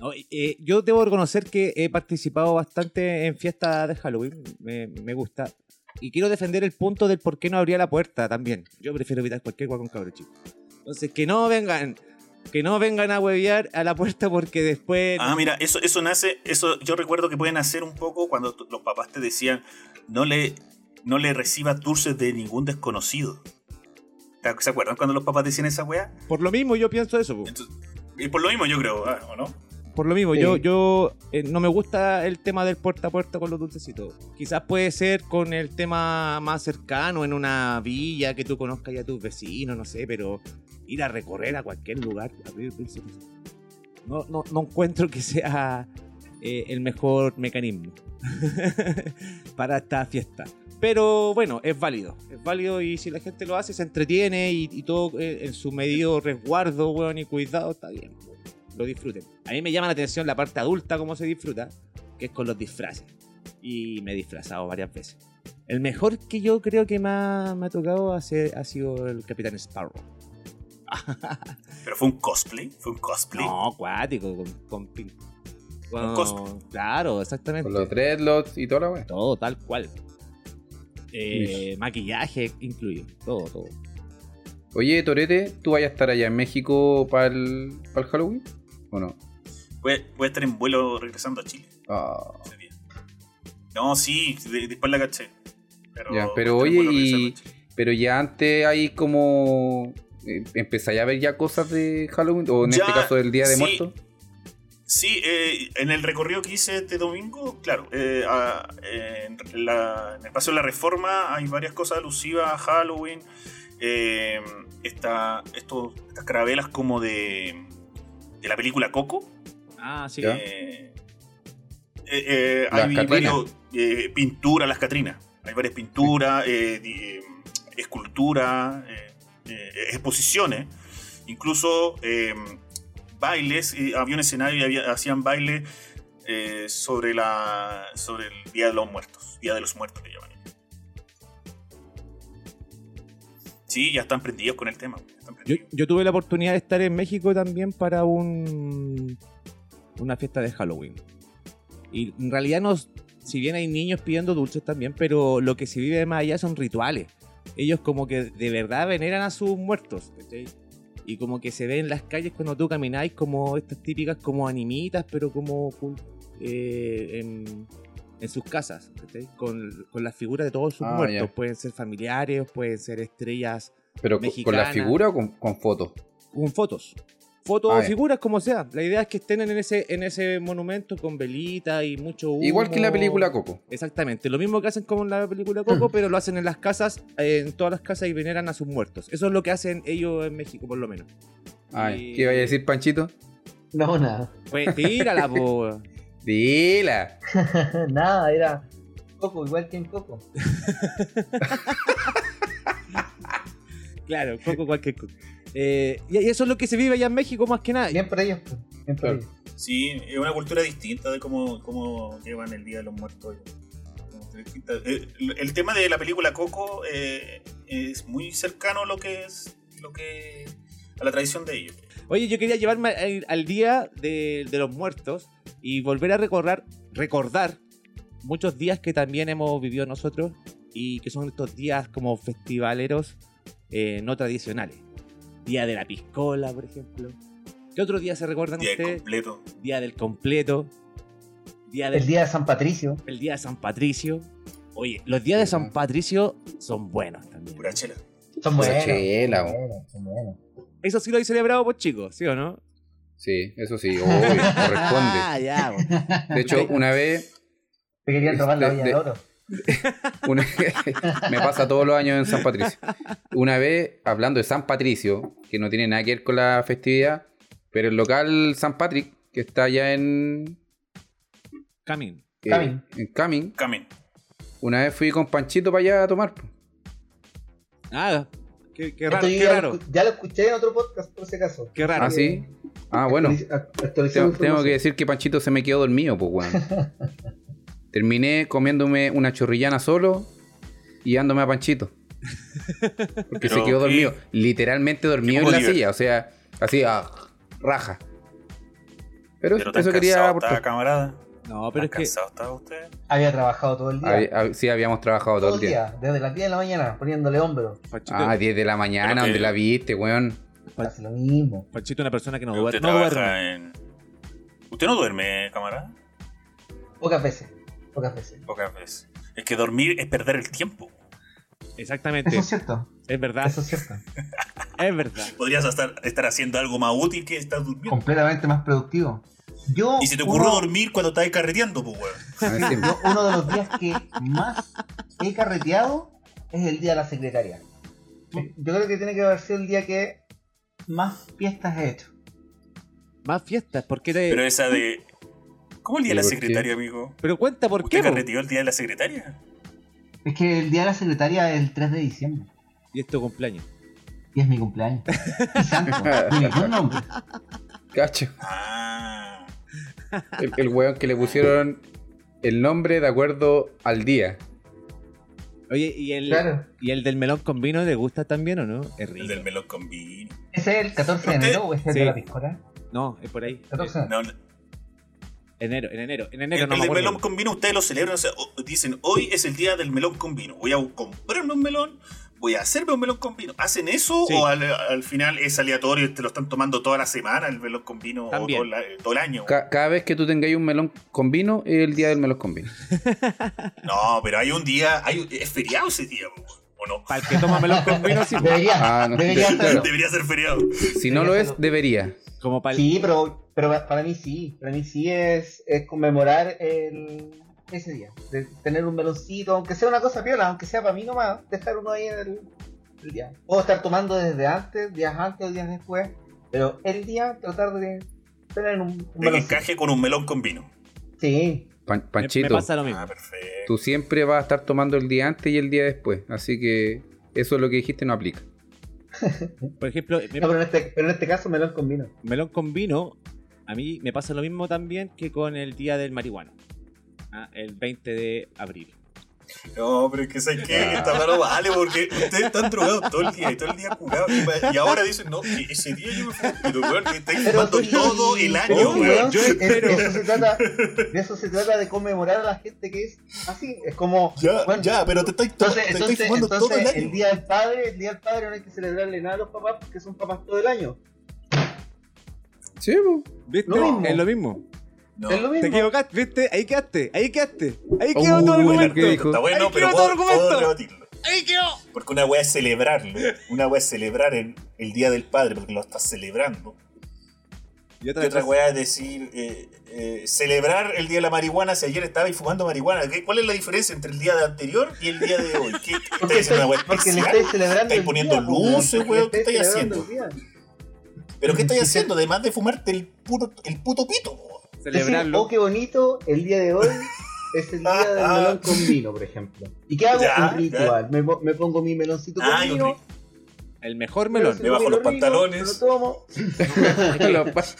Speaker 3: No, eh, yo debo reconocer que he participado bastante en fiestas de Halloween. Me gusta. Y quiero defender el punto del por qué no abría la puerta también. Yo prefiero evitar cualquier hueá con cabros chicos. Entonces, que no vengan. Que no vengan a huevear a la puerta porque después.
Speaker 4: Ah, mira, eso, eso nace, eso yo recuerdo que pueden hacer un poco cuando los papás te decían no le, no le recibas dulces de ningún desconocido. ¿Te- ¿Se acuerdan cuando los papás decían esa weá?
Speaker 3: Por lo mismo yo pienso eso.
Speaker 4: Entonces, y por lo mismo yo creo, ah, ¿o no?
Speaker 3: Por lo mismo,
Speaker 2: Sí.
Speaker 3: yo, yo eh, no me gusta el tema del puerta a puerta con los dulcecitos. Quizás puede ser con el tema más cercano, en una villa que tú conozcas ya a tus vecinos, no sé, pero ir a recorrer a cualquier lugar, dulces, no, no, no encuentro que sea eh, el mejor mecanismo para esta fiesta. Pero bueno, es válido, es válido y si la gente lo hace, se entretiene y, y todo eh, en su medido resguardo, weón, y cuidado, está bien lo disfruten. A mí me llama la atención la parte adulta, cómo se disfruta, que es con los disfraces. Y me he disfrazado varias veces. El mejor que yo creo que me ha, me ha tocado hacer ha sido el Capitán Sparrow.
Speaker 4: Pero fue un cosplay, fue un cosplay.
Speaker 3: No, acuático, con, con pin- con-
Speaker 4: cosplay.
Speaker 3: Claro, exactamente.
Speaker 1: Con los dreadlocks y toda la wea.
Speaker 3: Todo tal cual. Eh, maquillaje incluido, todo, todo.
Speaker 1: Oye, Torete, ¿tú vayas a estar allá en México para el, Halloween? ¿O no?
Speaker 4: Voy, voy a estar en vuelo regresando a Chile
Speaker 1: Ah,
Speaker 4: ese día. No, sí, de- después la caché. Pero,
Speaker 1: Ya, pero oye, y- pero ya antes hay como... eh, ¿Empezáis a ver ya cosas de Halloween? ¿O en
Speaker 4: Ya,
Speaker 1: este caso del Día de
Speaker 4: sí.
Speaker 1: Muertos?
Speaker 4: Sí, eh, en el recorrido que hice este domingo, claro, eh, a- en, la- en el Paseo de la Reforma hay varias cosas alusivas a Halloween. Eh, esta- estos- estas carabelas como de, de la película Coco.
Speaker 3: Ah, sí.
Speaker 4: Eh, eh, eh, hay
Speaker 1: Catrinas.
Speaker 4: varios eh, pinturas, las Catrinas. Hay varias pinturas, eh, eh, esculturas, eh, eh, exposiciones. Incluso eh, bailes, eh, había un escenario y había- hacían baile eh, sobre, la, sobre el Día de los Muertos. Día de los Muertos le llaman. Sí, ya están prendidos con el tema.
Speaker 3: Yo, yo tuve la oportunidad de estar en México también para un una fiesta de Halloween. Y en realidad nos, si bien hay niños pidiendo dulces también, pero lo que se vive más allá son rituales. Ellos como que de verdad veneran a sus muertos. ¿cachai? Y como que se ve en las calles cuando tú camináis como estas típicas como animitas, pero como eh, en, en sus casas, ¿cachai? Con, con las figuras de todos sus
Speaker 1: Ah,
Speaker 3: muertos. Pueden ser familiares, pueden ser estrellas
Speaker 1: Pero con- con la figura o con, con fotos.
Speaker 3: con fotos. Fotos
Speaker 1: Ah,
Speaker 3: o figuras, como sea. La idea es que estén en ese, en ese monumento con velita y mucho humo.
Speaker 1: Igual que en la película Coco.
Speaker 3: Exactamente. Lo mismo que hacen como en la película Coco, pero lo hacen en las casas, en todas las casas y veneran a sus muertos. Eso es lo que hacen ellos en México, por lo menos.
Speaker 1: Ay,
Speaker 3: Y-
Speaker 1: ¿Qué iba a decir, Panchito?
Speaker 2: No, nada.
Speaker 3: Pues tírala, po.
Speaker 1: Dila.
Speaker 2: nada, era Coco, igual que en Coco.
Speaker 3: Claro, Coco, cualquier cosa. Eh, y eso es lo que se vive allá en México más que nada.
Speaker 2: Bien por ellos, bien por
Speaker 1: Claro.
Speaker 2: ellos.
Speaker 4: Sí, es una cultura distinta de cómo, cómo llevan el Día de los Muertos. Distinta. Eh, El tema de la película Coco eh, es muy cercano a lo que es lo que a la tradición de ellos.
Speaker 3: Oye, yo quería llevarme al, al día de, de los muertos y volver a recordar, recordar muchos días que también hemos vivido nosotros y que son estos días como festivaleros eh, no tradicionales. Día de la piscola, por ejemplo. ¿Qué otro día se recuerdan
Speaker 4: Día
Speaker 3: ustedes?
Speaker 4: completo.
Speaker 3: Día del completo. Día del
Speaker 2: El día de San Patricio.
Speaker 3: el día de San Patricio. Oye, los días de San. Patricio son buenos también.
Speaker 4: Pura chela.
Speaker 2: Son
Speaker 1: Pura
Speaker 2: buenos.
Speaker 1: chela,
Speaker 2: buenos, son buenos.
Speaker 3: Eso sí lo he celebrado por chicos, ¿sí o no?
Speaker 1: Sí, eso sí, obvio, corresponde.
Speaker 3: Ah, ya, bo.
Speaker 1: De hecho, una vez,
Speaker 2: Te querían robar la
Speaker 1: De-
Speaker 2: olla
Speaker 1: de-
Speaker 2: de oro.
Speaker 1: una- me pasa todos los años en San Patricio. Una vez, hablando de San Patricio, que no tiene nada que ver con la festividad, pero el local San Patrick, que está allá en,
Speaker 3: Camin.
Speaker 1: eh,
Speaker 2: Camin.
Speaker 1: en Camin,
Speaker 4: Camin.
Speaker 1: una vez fui con Panchito para allá a tomar. po.
Speaker 3: Ah, qué, raro, qué
Speaker 2: ya,
Speaker 3: raro.
Speaker 2: Lo, ya lo escuché en otro podcast, por si acaso.
Speaker 3: Qué raro.
Speaker 1: Ah, sí. Ah, bueno.
Speaker 2: Actualiz-
Speaker 1: Tengo, que decir que Panchito se me quedó dormido, pues, weón. Terminé comiéndome una chorrillana solo y dándome a Panchito. Porque se quedó
Speaker 4: ¿qué?
Speaker 1: dormido. Literalmente dormido en la silla. O sea, así, ah, raja. Pero, eso quería
Speaker 4: estaba, camarada.
Speaker 3: No, pero es
Speaker 4: ¿Tan
Speaker 3: que
Speaker 4: cansado estaba usted?
Speaker 2: Había trabajado todo el día.
Speaker 1: Sí, habíamos trabajado todo el día.
Speaker 2: Desde las 10 de la mañana, poniéndole hombro.
Speaker 3: Panchito,
Speaker 1: Ah, 10 de la mañana, donde la viste, weón.
Speaker 2: Hace lo mismo.
Speaker 3: Panchito es una persona que no, duerme.
Speaker 4: usted
Speaker 3: No
Speaker 4: trabaja
Speaker 3: duerme.
Speaker 4: en. ¿Usted no duerme, camarada?
Speaker 2: Pocas veces. Pocas veces.
Speaker 4: Pocas veces. Es que dormir es perder el tiempo.
Speaker 3: Exactamente.
Speaker 2: Eso es cierto.
Speaker 3: Es verdad.
Speaker 2: Eso es cierto.
Speaker 3: Es verdad.
Speaker 4: Podrías estar, estar haciendo algo más útil que estar durmiendo.
Speaker 2: Completamente más productivo. Yo.
Speaker 4: Y se te ocurrió
Speaker 2: uno-
Speaker 4: dormir cuando estabas carreteando, pues, weón.
Speaker 2: Yo, uno de los días que más he carreteado es el día de la secretaria. Yo creo que tiene que haber sido el día que más fiestas he hecho.
Speaker 3: Más fiestas. ¿Por qué te-
Speaker 4: Pero esa de. ¿Cómo el día de la
Speaker 1: ¿Y por qué?
Speaker 4: secretaria, amigo?
Speaker 3: Pero cuenta por qué.
Speaker 4: ¿Usted
Speaker 3: po?
Speaker 4: carreteó el día de la secretaria?
Speaker 2: Es que el día de la secretaria es el 3 de diciembre.
Speaker 3: Y es tu cumpleaños.
Speaker 2: Y es mi cumpleaños. Y santo. Nombre.
Speaker 1: Cacho.
Speaker 4: Ah.
Speaker 1: El, el weón que le pusieron el nombre de acuerdo al día.
Speaker 3: Oye, ¿y el,
Speaker 2: Claro.
Speaker 3: ¿y el del melón con vino le gusta también o no? Es rico.
Speaker 4: El del melón con vino.
Speaker 2: ¿Ese es el 14 de enero o es el
Speaker 3: Sí.
Speaker 2: de la piscola?
Speaker 3: No, es por ahí.
Speaker 2: 14 de enero.
Speaker 4: No,
Speaker 3: Enero, en enero. En
Speaker 4: el,
Speaker 3: enero no
Speaker 4: el
Speaker 3: me acuerdo.
Speaker 4: melón con vino ustedes lo celebran, o sea, dicen, hoy es el día del melón con vino. Voy a comprarme un melón, voy a hacerme un melón con vino. ¿Hacen eso
Speaker 3: Sí.
Speaker 4: o al, al final es aleatorio y te lo están tomando toda la semana el melón con vino
Speaker 3: También.
Speaker 4: o todo, la- todo el año?
Speaker 1: Ca- cada vez que tú tengáis un melón con vino, es el día del melón con vino.
Speaker 4: No, pero hay un día, hay, es feriado ese día, ¿o no?
Speaker 3: Para el que toma melón con vino, sí.
Speaker 2: Debería.
Speaker 1: Ah, no.
Speaker 2: Debería
Speaker 4: ser feriado.
Speaker 1: Si no lo es, debería.
Speaker 3: Como para el...
Speaker 2: Sí, pero, pero para mí sí. Para mí sí es, es conmemorar el, ese día. De tener un meloncito, aunque sea una cosa piola, aunque sea para mí nomás, dejar uno ahí en el, el día. Puedo estar tomando desde antes, días antes o días después, pero el día tratar de tener un, un
Speaker 4: De que
Speaker 2: meloncito.
Speaker 4: encaje con un melón con vino.
Speaker 2: Sí,
Speaker 1: Pan-
Speaker 3: Me, me
Speaker 1: Panchito,
Speaker 3: pasa lo mismo.
Speaker 4: Ah, perfecto.
Speaker 1: tú siempre vas a estar tomando el día antes y el día después. Así que eso es lo que dijiste no aplica.
Speaker 3: Por ejemplo, me-
Speaker 2: No, pero, en este, pero en este caso melón con vino.
Speaker 3: melón con vino, a mí me pasa lo mismo también que con el día del marihuano. Ah, el 20 de abril.
Speaker 4: No, pero es que ¿sabes qué? Esta mano vale porque ustedes están drogados todo el día y todo el día curados. Y, y ahora dicen, no, que ese día yo me fui. Pero, weón, que estáis fumando todo el año,
Speaker 2: weón.
Speaker 3: Yo
Speaker 2: es-
Speaker 3: espero-
Speaker 2: Eso se trata, de eso se trata de conmemorar a la gente que es así. Es como.
Speaker 4: Ya,
Speaker 2: bueno,
Speaker 4: ya, pero te estáis, to-
Speaker 2: Entonces,
Speaker 4: te
Speaker 2: entonces,
Speaker 4: estáis fumando todo el
Speaker 2: entonces
Speaker 4: año.
Speaker 2: el día del padre, el día del padre no hay que celebrarle nada a los papás porque son papás todo el año.
Speaker 1: Sí.
Speaker 3: ¿Viste?
Speaker 2: Lo mismo.
Speaker 3: Es lo mismo.
Speaker 4: No.
Speaker 2: Es lo
Speaker 3: Te
Speaker 2: mismo.
Speaker 3: equivocaste, ¿viste? Ahí quedaste, ahí quedaste. Ahí quedó el
Speaker 1: uy,
Speaker 3: argumento.
Speaker 4: Está bueno,
Speaker 3: Ahí
Speaker 4: pero puedo,
Speaker 3: argumento.
Speaker 4: puedo rebatirlo.
Speaker 3: Ahí quedó.
Speaker 4: Porque una weá es celebrarlo. Una weá es celebrar el, el Día del Padre porque lo estás celebrando.
Speaker 3: Y
Speaker 4: Y otra weá es decir, eh, eh, celebrar el Día de la Marihuana si ayer estabais fumando marihuana. ¿Qué- ¿Cuál es la diferencia entre el día de anterior y el día de hoy? ¿Qué, qué estáis haciendo
Speaker 2: porque le estáis celebrando.
Speaker 4: ¿Estáis poniendo luces, weón? ¿Qué estáis haciendo? ¿Pero qué estáis haciendo? Además de fumarte el, puro, el puto pito. po.
Speaker 2: Decir,
Speaker 3: Celebrarlo.
Speaker 2: oh, qué bonito, el día de hoy es el día del
Speaker 4: Ah,
Speaker 2: melón con vino, por ejemplo. ¿Y qué hago?
Speaker 4: Ya,
Speaker 2: un ritual. Me, po- me pongo mi meloncito con
Speaker 4: Ah,
Speaker 2: vino.
Speaker 3: El mejor
Speaker 2: me
Speaker 3: melón.
Speaker 4: Me bajo los pantalones.
Speaker 2: Me lo tomo.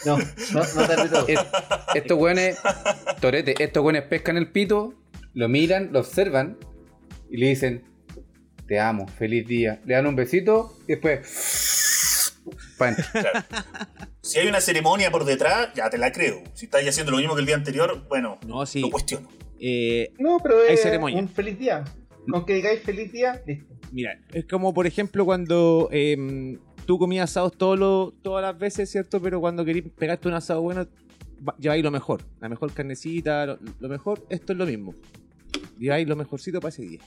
Speaker 2: No, no, no te todo.
Speaker 1: Es- estos güeyes, Torete, estos güeyes pescan el pito, lo miran, lo observan y le dicen, te amo, feliz día. Le dan un besito y después...
Speaker 4: Claro. Si hay una ceremonia por detrás, ya te la creo. Si estáis haciendo lo mismo que el día anterior, bueno,
Speaker 3: No, sí.
Speaker 4: lo cuestiono.
Speaker 3: Eh,
Speaker 2: No, pero
Speaker 3: Hay
Speaker 2: es
Speaker 3: ceremonia.
Speaker 2: un feliz día. Con que digáis feliz día, listo.
Speaker 3: mira, es como por ejemplo cuando em, tú comías asados todos los- todas las veces, ¿cierto? Pero cuando querías pegarte un asado bueno, lleváis lo mejor. La mejor carnecita, lo, lo mejor. Esto es lo mismo. Lleváis lo mejorcito para ese día.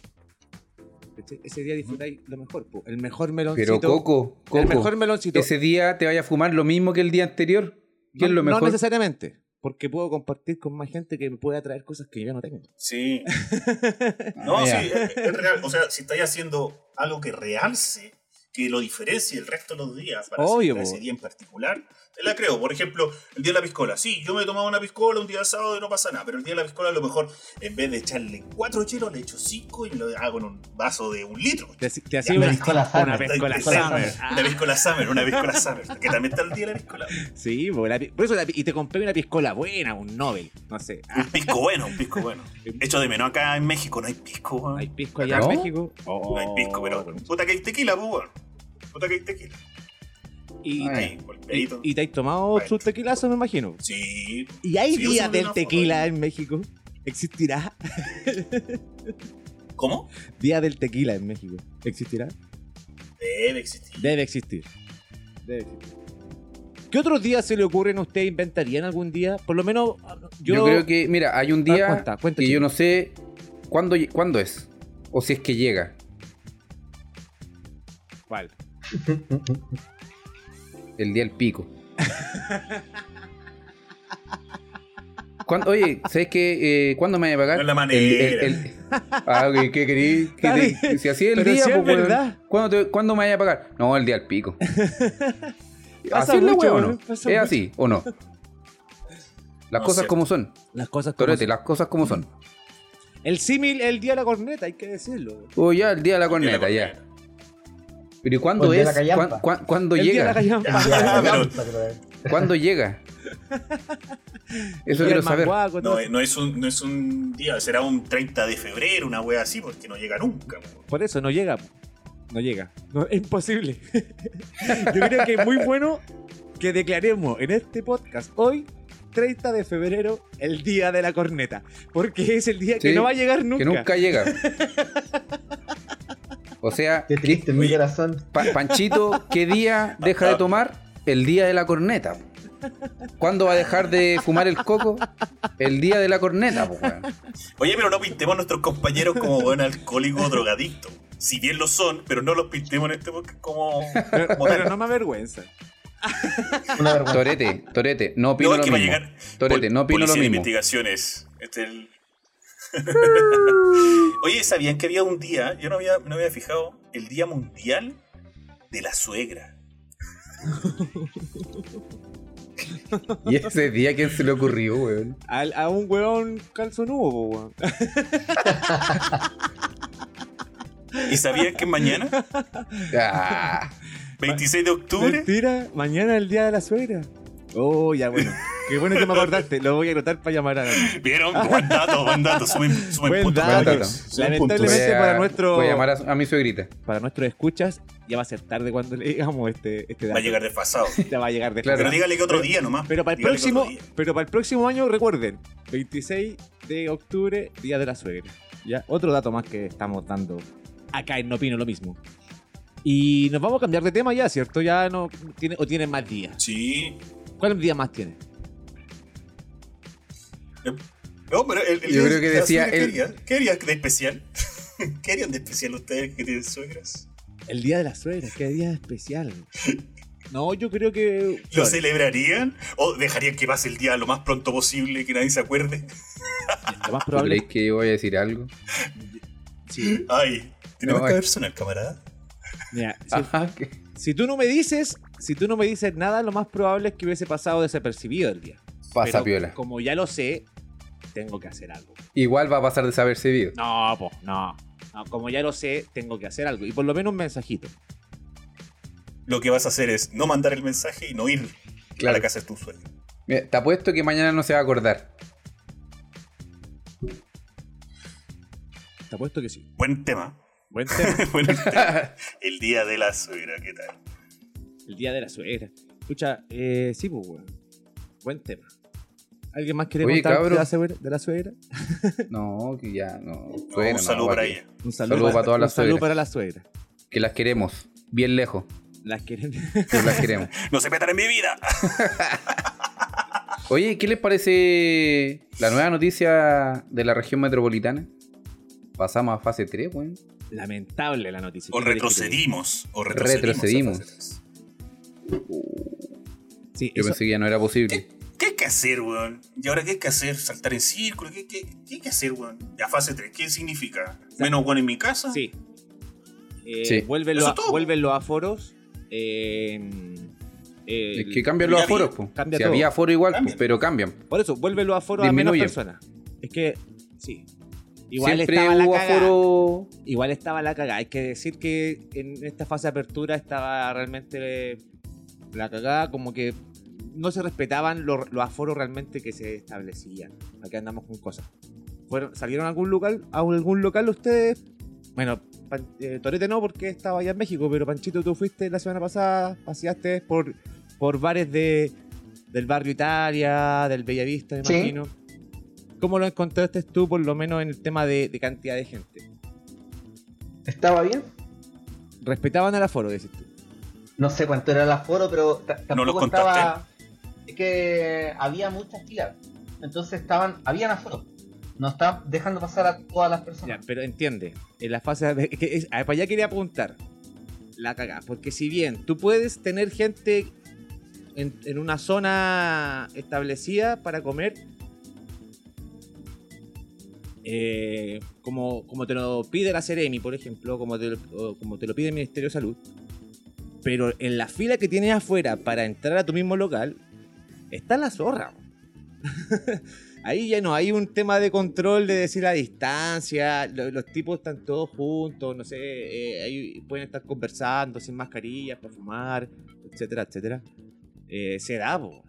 Speaker 3: ¿Cachai? Ese día disfrutáis lo mejor. po. El mejor meloncito.
Speaker 1: Pero Coco,
Speaker 3: el
Speaker 1: Coco,
Speaker 3: mejor meloncito.
Speaker 1: ese día te vaya a fumar lo mismo que el día anterior. ¿Qué
Speaker 3: no,
Speaker 1: es lo
Speaker 3: no
Speaker 1: mejor?
Speaker 3: necesariamente. Porque puedo compartir con más gente que me pueda traer cosas que yo no tengo.
Speaker 4: Sí. No,
Speaker 1: Ah,
Speaker 4: sí, es, es real. O sea, si estáis haciendo algo que realce, que lo diferencie el resto de los días para
Speaker 3: Obvio,
Speaker 4: ese día en particular, te la creo. Por ejemplo, el día de la piscola. Sí, yo me he tomado una piscola un día de sábado y no pasa nada. Pero el día de la piscola, a lo mejor, en vez de echarle cuatro chelos, le echo cinco y lo hago en un vaso de un litro.
Speaker 3: Te, te hacía
Speaker 2: una
Speaker 3: una,
Speaker 2: piscola
Speaker 3: una
Speaker 2: summer.
Speaker 3: piscola
Speaker 4: Piscola
Speaker 3: summer.
Speaker 4: Una piscola summer, una piscola summer. Que también está el día de la piscola.
Speaker 3: Sí, po, la pi- por eso la y te compré una piscola buena, un Nobel, no sé.
Speaker 4: Un pisco bueno, un pisco bueno. Hecho de menos acá en México, no hay pisco, weón.
Speaker 3: ¿Hay pisco allá
Speaker 1: ¿No?
Speaker 3: en México?
Speaker 4: No hay pisco, pero
Speaker 3: Oh,
Speaker 4: puta que hay tequila, pues, weón. Puta que hay tequila.
Speaker 3: Y,
Speaker 1: Ay.
Speaker 3: Y, te has tomado
Speaker 4: Bueno.
Speaker 3: sus tequilazos, me imagino.
Speaker 4: Sí.
Speaker 3: ¿Y hay
Speaker 4: Sí,
Speaker 3: días
Speaker 4: uso
Speaker 3: del tequila en México? ¿Existirá?
Speaker 4: ¿Cómo?
Speaker 3: Día del tequila en México. ¿Existirá?
Speaker 4: Debe existir.
Speaker 3: Debe existir. Debe existir. ¿Qué otros días se le ocurren a usted? ¿Inventarían algún día? Por lo menos yo...
Speaker 1: Yo, creo que, mira, hay un
Speaker 3: Ah,
Speaker 1: día
Speaker 3: cuenta, cuenta,
Speaker 1: que
Speaker 3: chico.
Speaker 1: yo no sé cuándo, cuándo es. O si es que llega.
Speaker 3: ¿Cuál?
Speaker 1: El día del pico. ¿Cuándo- oye, ¿sabes qué? Eh, ¿Cuándo me voy a pagar?
Speaker 4: No es la manera.
Speaker 1: El- el- el- ah, ok, ¿qué querí? ¿Qué
Speaker 3: bien,
Speaker 1: si así es el
Speaker 3: pero
Speaker 1: día,
Speaker 3: sí es
Speaker 1: pues,
Speaker 3: verdad.
Speaker 1: ¿Cuándo, te- ¿Cuándo me vaya a pagar? No, el día del pico.
Speaker 3: Pasa
Speaker 1: ¿Así es la o
Speaker 3: ¿no?
Speaker 1: ¿Es
Speaker 3: mucho.
Speaker 1: así o no? Las
Speaker 4: No
Speaker 1: cosas como son.
Speaker 3: Las cosas como
Speaker 1: Torete,
Speaker 3: son.
Speaker 1: las cosas como son.
Speaker 3: El símil, el día de la corneta, hay que decirlo.
Speaker 1: O ya, el día de la corneta,
Speaker 4: la
Speaker 1: ya. Pero ¿y cuándo es?
Speaker 2: la callampa.
Speaker 1: ¿Cuán- cuán- ¿Cuándo llega? ¿Cuándo llega? Eso quiero saber.
Speaker 3: todo
Speaker 4: No, no, es un, no es un día, será un 30 de febrero, una wea así, porque no llega nunca. po.
Speaker 3: Por eso no llega. No llega. No, es imposible. Yo creo que es muy bueno que declaremos en este podcast hoy, 30 de febrero, el día de la corneta. Porque es el día que no va a llegar nunca.
Speaker 1: Que nunca llega. O sea,
Speaker 2: Qué triste, mi
Speaker 4: Oye.
Speaker 2: corazón.
Speaker 1: Pa- Panchito, ¿qué día deja de tomar? El día de la corneta. ¿Cuándo va a dejar de fumar el coco? El día de la corneta, po, weón.
Speaker 4: Oye, pero no pintemos a nuestros compañeros como buen alcohólico o drogadicto. Si bien lo son, pero no los pintemos en este podcast como.
Speaker 3: Pero, no me avergüenza.
Speaker 2: Una vergüenza.
Speaker 1: Torete, Torete, no opino
Speaker 4: No,
Speaker 1: lo mismo.
Speaker 4: llegar.
Speaker 1: Torete,
Speaker 4: Pol-
Speaker 1: no opino lo
Speaker 4: Policía
Speaker 1: mismo.
Speaker 4: investigaciones. Este es el. Oye, ¿sabían que había un día? Yo no había, no había fijado. El Día Mundial de la Suegra.
Speaker 1: ¿Y ese día quién se le ocurrió, weón?
Speaker 3: Al- a un huevón calzonudo, weón.
Speaker 4: ¿Y sabían que mañana?
Speaker 1: Ah,
Speaker 4: 26 de octubre.
Speaker 3: Mentira, mañana es el día de la suegra. Oh, ya bueno. Qué bueno que me acordaste. Lo voy a anotar para llamar a
Speaker 4: ¿Vieron? Buen dato, buen dato. Sumen, sumen
Speaker 3: Buen
Speaker 4: puntos.
Speaker 3: dato. Lamentablemente-
Speaker 1: Voy a-
Speaker 3: para nuestro-
Speaker 1: Voy a llamar a, a mi suegrita.
Speaker 3: Para nuestros escuchas, ya va a ser tarde cuando le digamos este, este dato.
Speaker 4: Va a llegar desfasado.
Speaker 3: Ya va a llegar de
Speaker 1: Claro.
Speaker 4: Pero dígale que otro día nomás.
Speaker 3: Pero para el
Speaker 4: Dígale
Speaker 3: próximo, pero para el próximo año, recuerden, 26 de octubre, Día de la Suegra. ¿Ya? Otro dato más que estamos dando acá en No Opino Lo Mismo. Y nos vamos a cambiar de tema ya, ¿cierto? Ya no tiene, o tiene más días.
Speaker 4: Sí.
Speaker 3: ¿Cuál día más tiene?
Speaker 4: No, pero el, el
Speaker 1: Yo
Speaker 4: día
Speaker 1: creo que
Speaker 4: de la
Speaker 1: decía
Speaker 4: suegra, ¿Qué
Speaker 1: el-
Speaker 4: harían? ¿Qué harían de especial? ¿Qué harían de especial ustedes que tienen suegras?
Speaker 3: El Día de la Suegra, qué día especial. No, yo creo que.
Speaker 4: ¿Lo celebrarían? ¿O dejarían que pase el día lo más pronto posible y que nadie se acuerde?
Speaker 3: Lo más
Speaker 1: ¿Tú
Speaker 3: probable.
Speaker 1: crees que yo voy a decir algo?
Speaker 3: Sí.
Speaker 4: Ay, tenemos
Speaker 1: No,
Speaker 4: que personal, camarada.
Speaker 3: Mira, si,
Speaker 1: Ajá, que-
Speaker 3: si tú no me dices, si tú no me dices nada, lo más probable es que hubiese pasado desapercibido el día.
Speaker 1: Pasa
Speaker 3: Pero
Speaker 1: piola.
Speaker 3: Como ya lo sé, tengo que hacer algo.
Speaker 1: Igual va a pasar desapercibido.
Speaker 3: No, po, no. No, Como ya lo sé, tengo que hacer algo. Y por lo menos un mensajito.
Speaker 4: Lo que vas a hacer es no mandar el mensaje y no ir a
Speaker 1: Claro.
Speaker 4: la casa de tu suegro.
Speaker 1: Mira, te apuesto que mañana no se va a acordar.
Speaker 3: Te apuesto que sí.
Speaker 4: Buen tema.
Speaker 3: Buen tema.
Speaker 4: Buen tema. El día de la suegra, ¿qué tal?
Speaker 3: El día de la suegra. Escucha, eh, sí, pues, weón. Buen tema. ¿Alguien más quiere
Speaker 1: Oye,
Speaker 3: contar de la, suegra, de la suegra?
Speaker 1: No, que ya, no.
Speaker 4: un
Speaker 1: Suegra, no,
Speaker 4: saludo para ella.
Speaker 3: Un
Speaker 1: Saludo para todas
Speaker 3: un
Speaker 1: las
Speaker 3: saludo
Speaker 1: suegras.
Speaker 3: para la suegra.
Speaker 1: Que las queremos. Bien lejos.
Speaker 3: Las
Speaker 1: queremos.
Speaker 4: No se metan en mi vida.
Speaker 1: Oye, ¿qué les parece la nueva noticia de la región metropolitana? Pasamos a fase 3, weón.
Speaker 3: Lamentable la noticia.
Speaker 4: O retrocedimos. O retrocedimos.
Speaker 1: Retrocedimos.
Speaker 3: Sí,
Speaker 1: Yo
Speaker 3: eso-
Speaker 1: pensé que ya no era posible.
Speaker 4: ¿Qué hay que hacer, weón? ¿Y ahora qué hay que hacer? ¿Saltar en círculo? ¿Qué, qué, qué hay que hacer, weón? Ya fase 3, ¿qué significa? ¿Menos weón en mi casa?
Speaker 3: Sí. Eh,
Speaker 1: Sí.
Speaker 3: Vuelven, los, vuelven aforos. eh, eh,
Speaker 1: Es que cambian los aforos, pues.
Speaker 3: cambia
Speaker 1: Si
Speaker 3: todo.
Speaker 1: había aforo igual,
Speaker 4: Cambian.
Speaker 1: pues, pero cambian.
Speaker 3: Por eso, vuelven los aforos a menos personas. Es que, sí. Igual
Speaker 1: Siempre
Speaker 3: estaba la cagada.
Speaker 1: aforo.
Speaker 3: Igual estaba la cagada. Hay que decir que en esta fase de apertura estaba realmente la cagada, como que no se respetaban los, los aforos realmente que se establecían. Aquí andamos con cosas. Fueron, ¿Salieron a algún local? ¿A algún local ustedes? Bueno, Pan- eh, Torete no porque estaba allá en México, pero Panchito, tú fuiste la semana pasada, paseaste por, por bares de, del barrio Italia, del Bellavista, me
Speaker 2: Sí.
Speaker 3: imagino. ¿Cómo lo encontraste tú, por lo menos en el tema de, de cantidad de gente?
Speaker 2: ¿Estaba bien?
Speaker 3: Respetaban el aforo, decís tú.
Speaker 2: No sé cuánto era el aforo, pero ta-
Speaker 4: No lo
Speaker 2: tampoco estaba. Es que había muchas filas. Entonces estaban. Habían aforo. No estaban dejando pasar a todas las
Speaker 3: Ya,
Speaker 2: personas.
Speaker 3: pero entiende, en la fase de, que es- ah, para allá quería apuntar. La cagá, porque si bien tú puedes tener gente en, en una zona establecida para comer, eh, como, como te lo pide la Ceremi, por ejemplo, como te, como te lo pide el Ministerio de Salud, pero en la fila que tienes afuera para entrar a tu mismo local, está la zorra. Ahí ya no hay un tema de control de decir la distancia, lo- los, tipos están todos juntos, no sé, eh, ahí pueden estar conversando sin mascarillas para fumar, etcétera, etcétera. Eh, se da, po.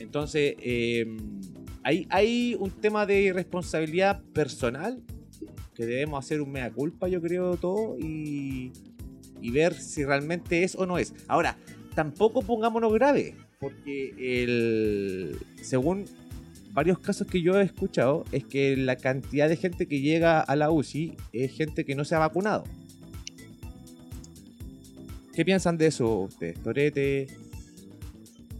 Speaker 3: Entonces, eh, hay, hay un tema de responsabilidad personal que debemos hacer un mea culpa, yo creo, todo, y, y ver si realmente es o no es. Ahora, tampoco pongámonos grave, porque el, según varios casos que yo he escuchado, es que la cantidad de gente que llega a la UCI es gente que no se ha vacunado. ¿Qué piensan de eso ustedes? Torete.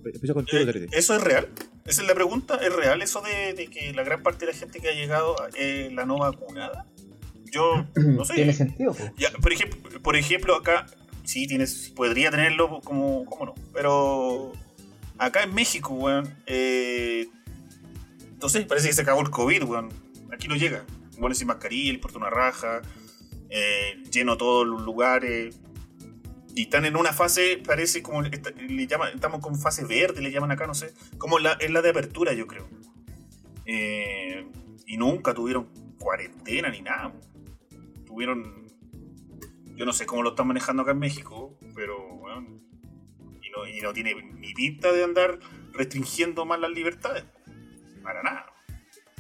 Speaker 3: Empiezo
Speaker 4: Eh,
Speaker 3: Torete.
Speaker 4: ¿Eso es real? Esa es la pregunta. ¿Es real eso de, de que la gran parte de la gente que ha llegado es la no vacunada? Yo no sé.
Speaker 2: Tiene sentido, po.
Speaker 4: Ya, por, ejemplo, por ejemplo, acá sí tienes, podría tenerlo como, ¿cómo no? Pero acá en México, weón, eh, no sé, parece que se acabó el COVID, weón. Aquí no llega. Bueno, sin mascarilla, el puerto una raja, eh, lleno todos los lugares. Y están en una fase, parece como, le llaman, estamos con fase verde, le llaman acá, no sé. Como la, es la de apertura, yo creo. Eh, y nunca tuvieron cuarentena ni nada. Tuvieron Yo no sé cómo lo están manejando acá en México, pero bueno, y no, y no tiene ni pinta de andar restringiendo más las libertades. Para nada.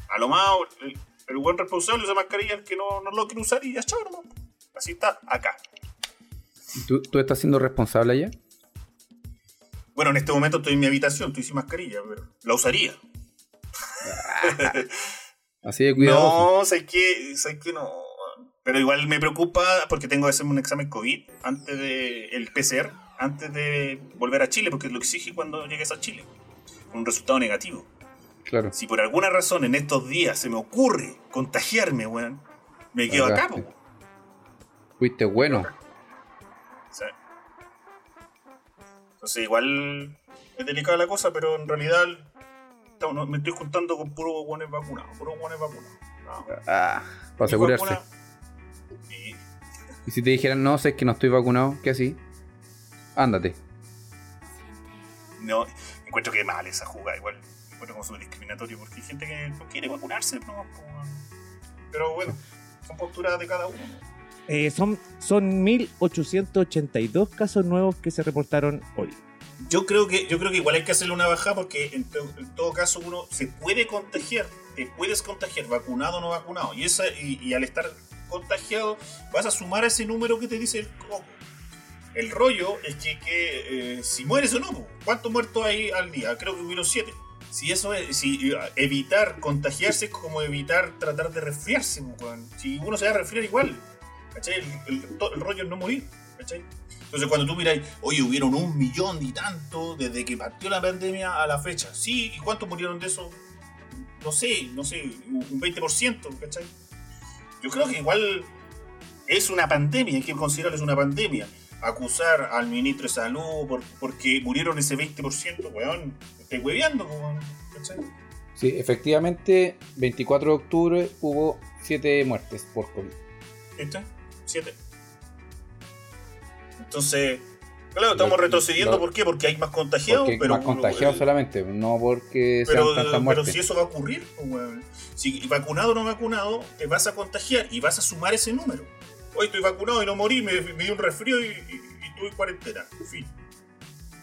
Speaker 4: A lo más, el, el buen responsable usa mascarilla el que no, no lo quiere usar y ya chao, nomás. Así está acá.
Speaker 1: ¿Tú, ¿Tú estás siendo responsable allá?
Speaker 4: Bueno, en este momento estoy en mi habitación, estoy sin mascarilla, pero la usaría.
Speaker 1: Así de cuidado.
Speaker 4: No, sé que, sé que no. Pero igual me preocupa porque tengo que hacerme un examen COVID antes de el PCR, antes de volver a Chile, porque lo exige cuando llegues a Chile. Con un resultado negativo.
Speaker 1: Claro.
Speaker 4: Si por alguna razón en estos días se me ocurre contagiarme, weón, me quedo acá, po.
Speaker 1: Fuiste bueno.
Speaker 4: Sí. Entonces igual es delicada la cosa, pero en realidad me estoy juntando con puros buenos vacunados, puros buenos vacunados. No.
Speaker 1: Ah, para asegurarse.
Speaker 4: vacuna-.
Speaker 1: Y si te dijeran, no, sé que no estoy vacunado, ¿qué así? Ándate.
Speaker 4: No, encuentro que mal esa jugada, igual encuentro como súper discriminatorio porque hay gente que no quiere vacunarse, no, pero bueno, son posturas de cada uno.
Speaker 3: Eh, son, son 1882 casos nuevos que se reportaron hoy.
Speaker 4: Yo creo que yo creo que igual hay que hacerle una bajada porque en, to- en todo caso uno se puede contagiar, te puedes contagiar, vacunado o no vacunado, y esa y, y al estar contagiado vas a sumar ese número que te dice el coco. El rollo es que, eh, si mueres o no, ¿cuántos muertos hay al día? Creo que hubieron siete. Si eso es, si eh, evitar contagiarse es como evitar tratar de resfriarse, si uno se va a resfriar igual, ¿cachai? El, rollo es no morir. Entonces cuando tú miráis, oye, hubieron un millón y tanto desde que partió la pandemia a la fecha. Sí, ¿y cuántos murieron de eso? No sé, no sé, un 20%, ¿cachai? Yo creo que igual es una pandemia, hay que considerarlo es una pandemia. Acusar al ministro de salud por- porque murieron ese 20%, weón, estoy hueveando, weón.
Speaker 1: Sí, efectivamente, 24 de octubre hubo 7 muertes por COVID.
Speaker 4: ¿Viste? Siete. Entonces, claro, estamos
Speaker 1: Lo-
Speaker 4: retrocediendo,
Speaker 1: lo-
Speaker 4: ¿por qué? Porque hay más contagiados,
Speaker 1: Porque
Speaker 4: pero...
Speaker 1: más contagiados
Speaker 4: eh,
Speaker 1: solamente, no porque
Speaker 4: Pero,
Speaker 1: sean tantas
Speaker 4: pero
Speaker 1: muertes.
Speaker 4: si eso va a ocurrir, pues, weón. si vacunado o no vacunado, te vas a contagiar y vas a sumar ese número. Hoy estoy vacunado y no morí, me, me dio un resfrío y, y, y tuve cuarentena. En fin.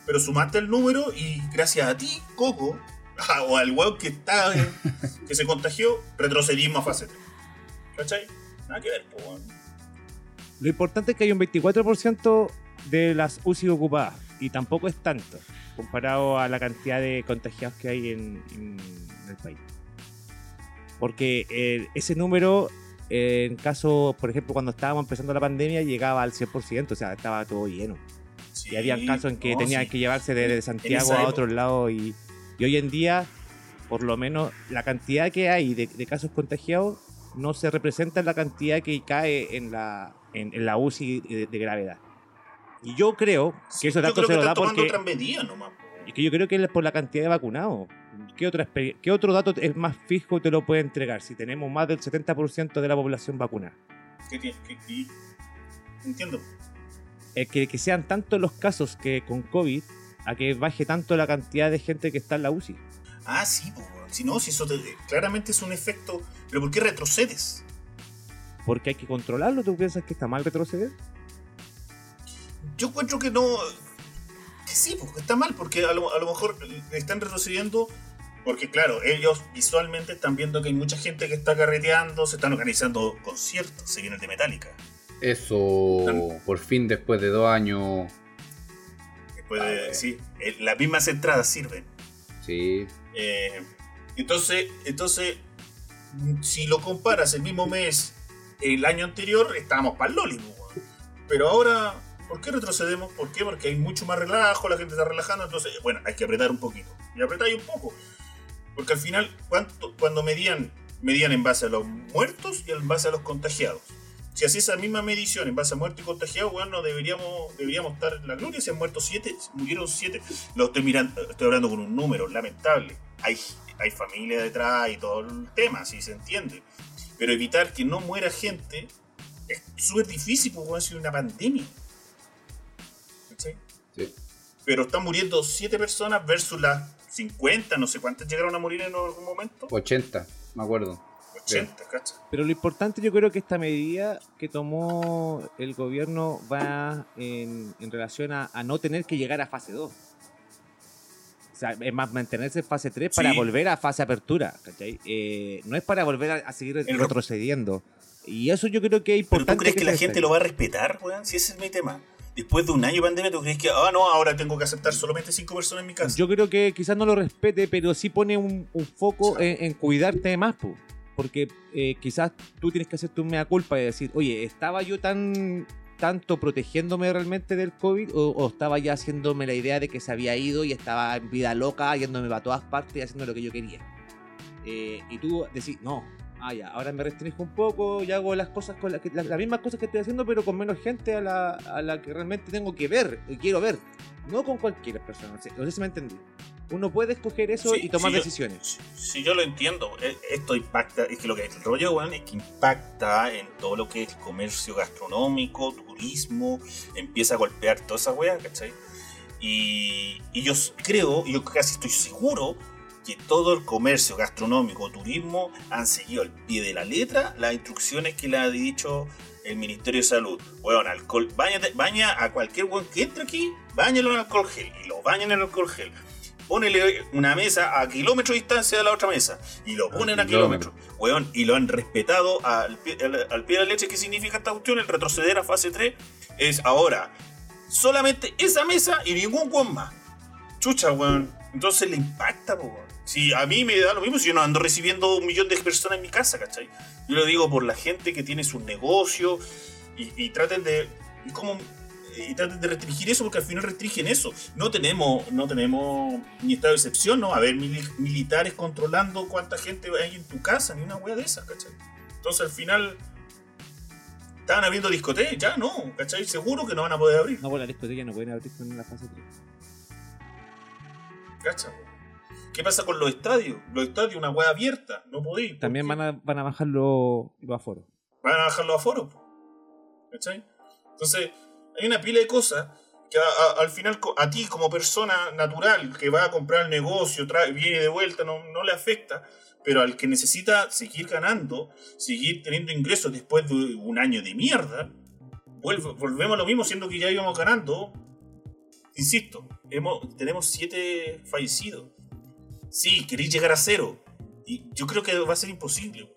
Speaker 4: Pero sumaste el número y gracias a ti, Coco, o al weón que está eh, que se contagió, retrocedimos a fase 3. ¿Cachai? Nada que ver, pues, weón.
Speaker 3: Lo importante es que hay un 24% de las UCI ocupadas y tampoco es tanto comparado a la cantidad de contagiados que hay en, en el país. Porque eh, ese número, eh, en caso, por ejemplo, cuando estábamos empezando la pandemia, llegaba al 100%, o sea, estaba todo lleno.
Speaker 4: Sí,
Speaker 3: Y había casos en que
Speaker 4: no,
Speaker 3: tenían
Speaker 4: sí.
Speaker 3: que llevarse desde Santiago a otro lado y, y hoy en día, por lo menos, la cantidad que hay de, de casos contagiados no se representa en la cantidad que cae en la, en, en la UCI de, de gravedad. Y yo creo que esos datos se los da porque...
Speaker 4: nomás. po.
Speaker 3: Es que yo creo que es por la cantidad de vacunados. ¿Qué, otra ¿Qué otro dato es más fijo te lo puede entregar si tenemos más del 70% de la población vacunada?
Speaker 4: ¿Qué? ¿Qué- qué- Entiendo.
Speaker 3: Es que, que sean tantos los casos que con COVID a que baje tanto la cantidad de gente que está en la UCI.
Speaker 4: Ah, sí, pues, si no, si eso te- claramente es un efecto. ¿Pero por qué retrocedes?
Speaker 3: Porque hay que controlarlo. ¿Tú piensas que está mal retroceder?
Speaker 4: Yo encuentro que no. Que sí, pues, que está mal, porque a lo, a lo mejor están retrocediendo. Porque, claro, ellos visualmente están viendo que hay mucha gente que está carreteando, se están organizando conciertos, se viene el de Metallica.
Speaker 1: Eso, por fin, después de dos años.
Speaker 4: Después
Speaker 1: Ah,
Speaker 4: de,
Speaker 1: eh.
Speaker 4: sí, las mismas entradas sirven.
Speaker 1: Sí,
Speaker 4: Eh, entonces, entonces, si lo comparas el mismo mes, el año anterior, estábamos para el Loli, pues. Pero ahora, ¿por qué retrocedemos? ¿Por qué? Porque hay mucho más relajo, la gente está relajando, entonces, bueno, hay que apretar un poquito. Y apretáis un poco. Porque al final, ¿cuánto, cuando medían, medían en base a los muertos y en base a los contagiados. Si así esa misma medición en base a muertos y contagiados, bueno, deberíamos, deberíamos estar en la gloria. Si han muerto siete, murieron siete. Lo estoy mirando, estoy hablando con un número lamentable. Hay, hay familia detrás y todo el tema, si se entiende. Pero evitar que no muera gente es súper difícil porque va a ser una pandemia. Pero están muriendo siete personas versus las 50, no sé cuántas llegaron a morir en algún momento.
Speaker 1: 80, me acuerdo.
Speaker 4: 80, ¿cachai?
Speaker 3: Pero lo importante yo creo que esta medida que tomó el gobierno va en, en relación a, a no tener que llegar a fase 2. O sea, es más mantenerse en fase 3 para
Speaker 4: Sí.
Speaker 3: volver a fase apertura, ¿cachai? Eh, no es para volver a, a seguir
Speaker 4: El-
Speaker 3: retrocediendo. Y eso yo creo que es
Speaker 4: Pero
Speaker 3: importante.
Speaker 4: tú crees que, la
Speaker 3: se
Speaker 4: gente lo va a respetar, weón, si ese es mi tema. Después de un año de pandemia, ¿tú crees que, ah, no, ahora tengo que aceptar solamente cinco personas en mi casa?
Speaker 3: Yo creo que quizás no lo respete, pero sí pone un, un foco
Speaker 4: Sí.
Speaker 3: en, en cuidarte más, po. porque eh, quizás tú tienes que hacerte un mea culpa y decir, oye, ¿estaba yo tan tanto protegiéndome realmente del COVID o, o estaba ya haciéndome la idea de que se había ido y estaba en vida loca, yéndome para todas partes y haciendo lo que yo quería? Eh, y tú decís, no, ah, ya, ahora me restringo un poco y hago las cosas con las, que, las, las mismas cosas que estoy haciendo, pero con menos gente a la, a la que realmente tengo que ver y quiero ver. No con cualquier persona, no sé, no sé si me entendí. Uno puede escoger eso
Speaker 4: Sí,
Speaker 3: y tomar
Speaker 4: sí, yo-
Speaker 3: decisiones.
Speaker 4: Si yo lo entiendo, eh, esto impacta, es que lo que el rollo, weón, es que impacta en todo lo que es comercio gastronómico, turismo, empieza a golpear toda esa weá, ¿cachai? Y, y yo creo, y yo casi estoy seguro, que todo el comercio gastronómico, turismo, han seguido al pie de la letra las instrucciones que le ha dicho el Ministerio de Salud. Weón, alcohol, bañate- baña a cualquier weón que entre aquí, bañalo en alcohol gel, y lo bañan en alcohol gel ponele una mesa a kilómetro de distancia de la otra mesa y lo ponen a kilómetro, weón, y lo han respetado al pie, al- al pie de la leche. ¿Qué significa esta cuestión? El retroceder a fase 3 es ahora solamente esa mesa y ningún weón más. Chucha, weón. Entonces le impacta, po, weón. Si a mí me da lo mismo si yo no ando recibiendo un millón de personas en mi casa, ¿cachai? Yo lo digo por la gente que tiene sus negocios y, y traten de. y como y traten de restringir eso porque al final restringen eso. No tenemos, no tenemos ni estado de excepción, no a haber mili- militares controlando cuánta gente hay en tu casa, ni una wea de esas, ¿cachai? Entonces al final estaban abriendo discotecas, ya no, ¿cachai? Seguro que no van a poder abrir,
Speaker 3: No, por la discoteca no pueden abrir con la fase 3.
Speaker 4: ¿cachai? ¿Qué pasa con los estadios? Los estadios, una wea abierta, no podéis.
Speaker 3: También van a, van a bajar los los aforos.
Speaker 4: van a bajar los aforos. ¿Cachai? Entonces, hay una pila de cosas que a- a- al final a ti como persona natural que va a comprar el negocio, trae, viene de vuelta, no, no le afecta, pero al que necesita seguir ganando, seguir teniendo ingresos después de un año de mierda, vuelve- volvemos a lo mismo siendo que ya íbamos ganando. Insisto, hemos, tenemos siete fallecidos. Sí, queréis llegar a cero. Y yo creo que va a ser imposible.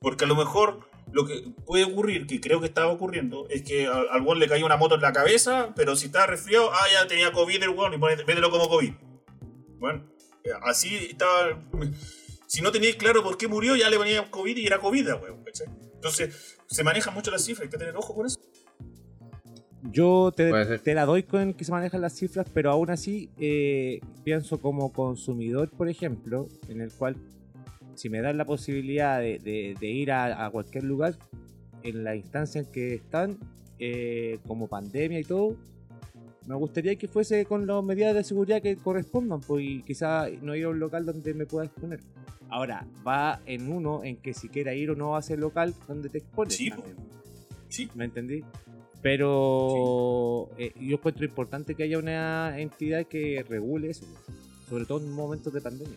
Speaker 4: Porque a lo mejor lo que puede ocurrir, que creo que estaba ocurriendo, es que al weón le cayó una moto en la cabeza, pero si estaba resfriado, ah, ya tenía COVID el weón y pone- mételo como COVID. Bueno, eh, así estaba. Si no teníais claro por qué murió, ya le ponían COVID y era COVID, weón. Entonces, se manejan mucho las cifras, hay que tener ojo con eso.
Speaker 3: Yo te, la doy con que se manejan las cifras, pero aún así eh, pienso como consumidor, por ejemplo, en el cual si me dan la posibilidad de, de- de ir a, a cualquier lugar, en la instancia en que están, eh, como pandemia y todo, me gustaría que fuese con las medidas de seguridad que correspondan, pues y quizá no ir a un local donde me pueda exponer. Ahora, va en uno en que si quiera ir o no a ese local donde te expones.
Speaker 4: Sí. Sí.
Speaker 3: ¿Me entendí? Pero eh, yo encuentro importante que haya una entidad que regule eso, sobre todo en momentos de pandemia,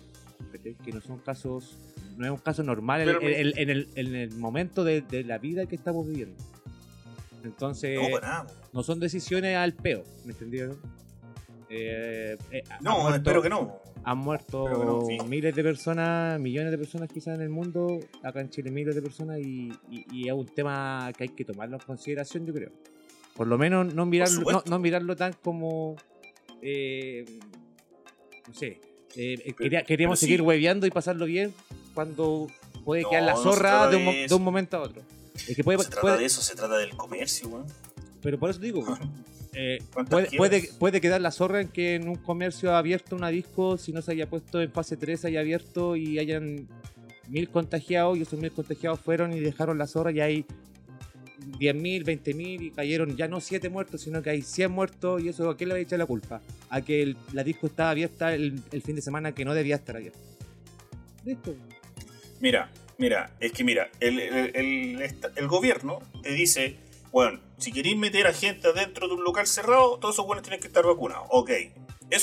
Speaker 3: que no son casos, no es un caso normal en,
Speaker 4: me-
Speaker 3: el, en el momento de, de la vida que estamos viviendo. Entonces,
Speaker 4: No, para nada.
Speaker 3: no son decisiones al peo, ¿me entendieron? Eh, eh,
Speaker 4: No,
Speaker 3: muerto-
Speaker 4: espero que no.
Speaker 3: Han muerto
Speaker 4: Pero no, sí.
Speaker 3: miles de personas, millones de personas quizás en el mundo, acá en Chile miles de personas y, y- y es un tema que hay que tomarlo en consideración, yo creo. Por lo menos no mirarlo, no, mirarlo tan como, eh, no sé, eh, quería- queríamos seguir
Speaker 4: sí.
Speaker 3: hueveando y pasarlo bien cuando puede
Speaker 4: No,
Speaker 3: quedar la zorra de un,
Speaker 4: de
Speaker 3: un momento a otro. Es que puede,
Speaker 4: No se trata
Speaker 3: puede-
Speaker 4: de eso, se trata del comercio, weón.
Speaker 3: pero por eso digo, eh,
Speaker 4: ¿Cuántas
Speaker 3: puede, puede, puede quedar la zorra en que en un comercio abierto una disco, si no se haya puesto en fase 3, haya abierto y hayan mil contagiados y esos mil contagiados fueron y dejaron la zorra y hay 10.000, 20.000 y cayeron ya no 7 muertos, sino que hay 100 muertos y eso ¿a qué le va a echar la culpa? A que el- la disco estaba abierta el, el fin de semana que no debía estar abierta. Listo.
Speaker 4: Mira, mira, es que mira, el, el- el- esta- el gobierno te dice, bueno, si queréis meter a gente adentro de un local cerrado, todos esos buenos tienen que estar vacunados. Ok, eso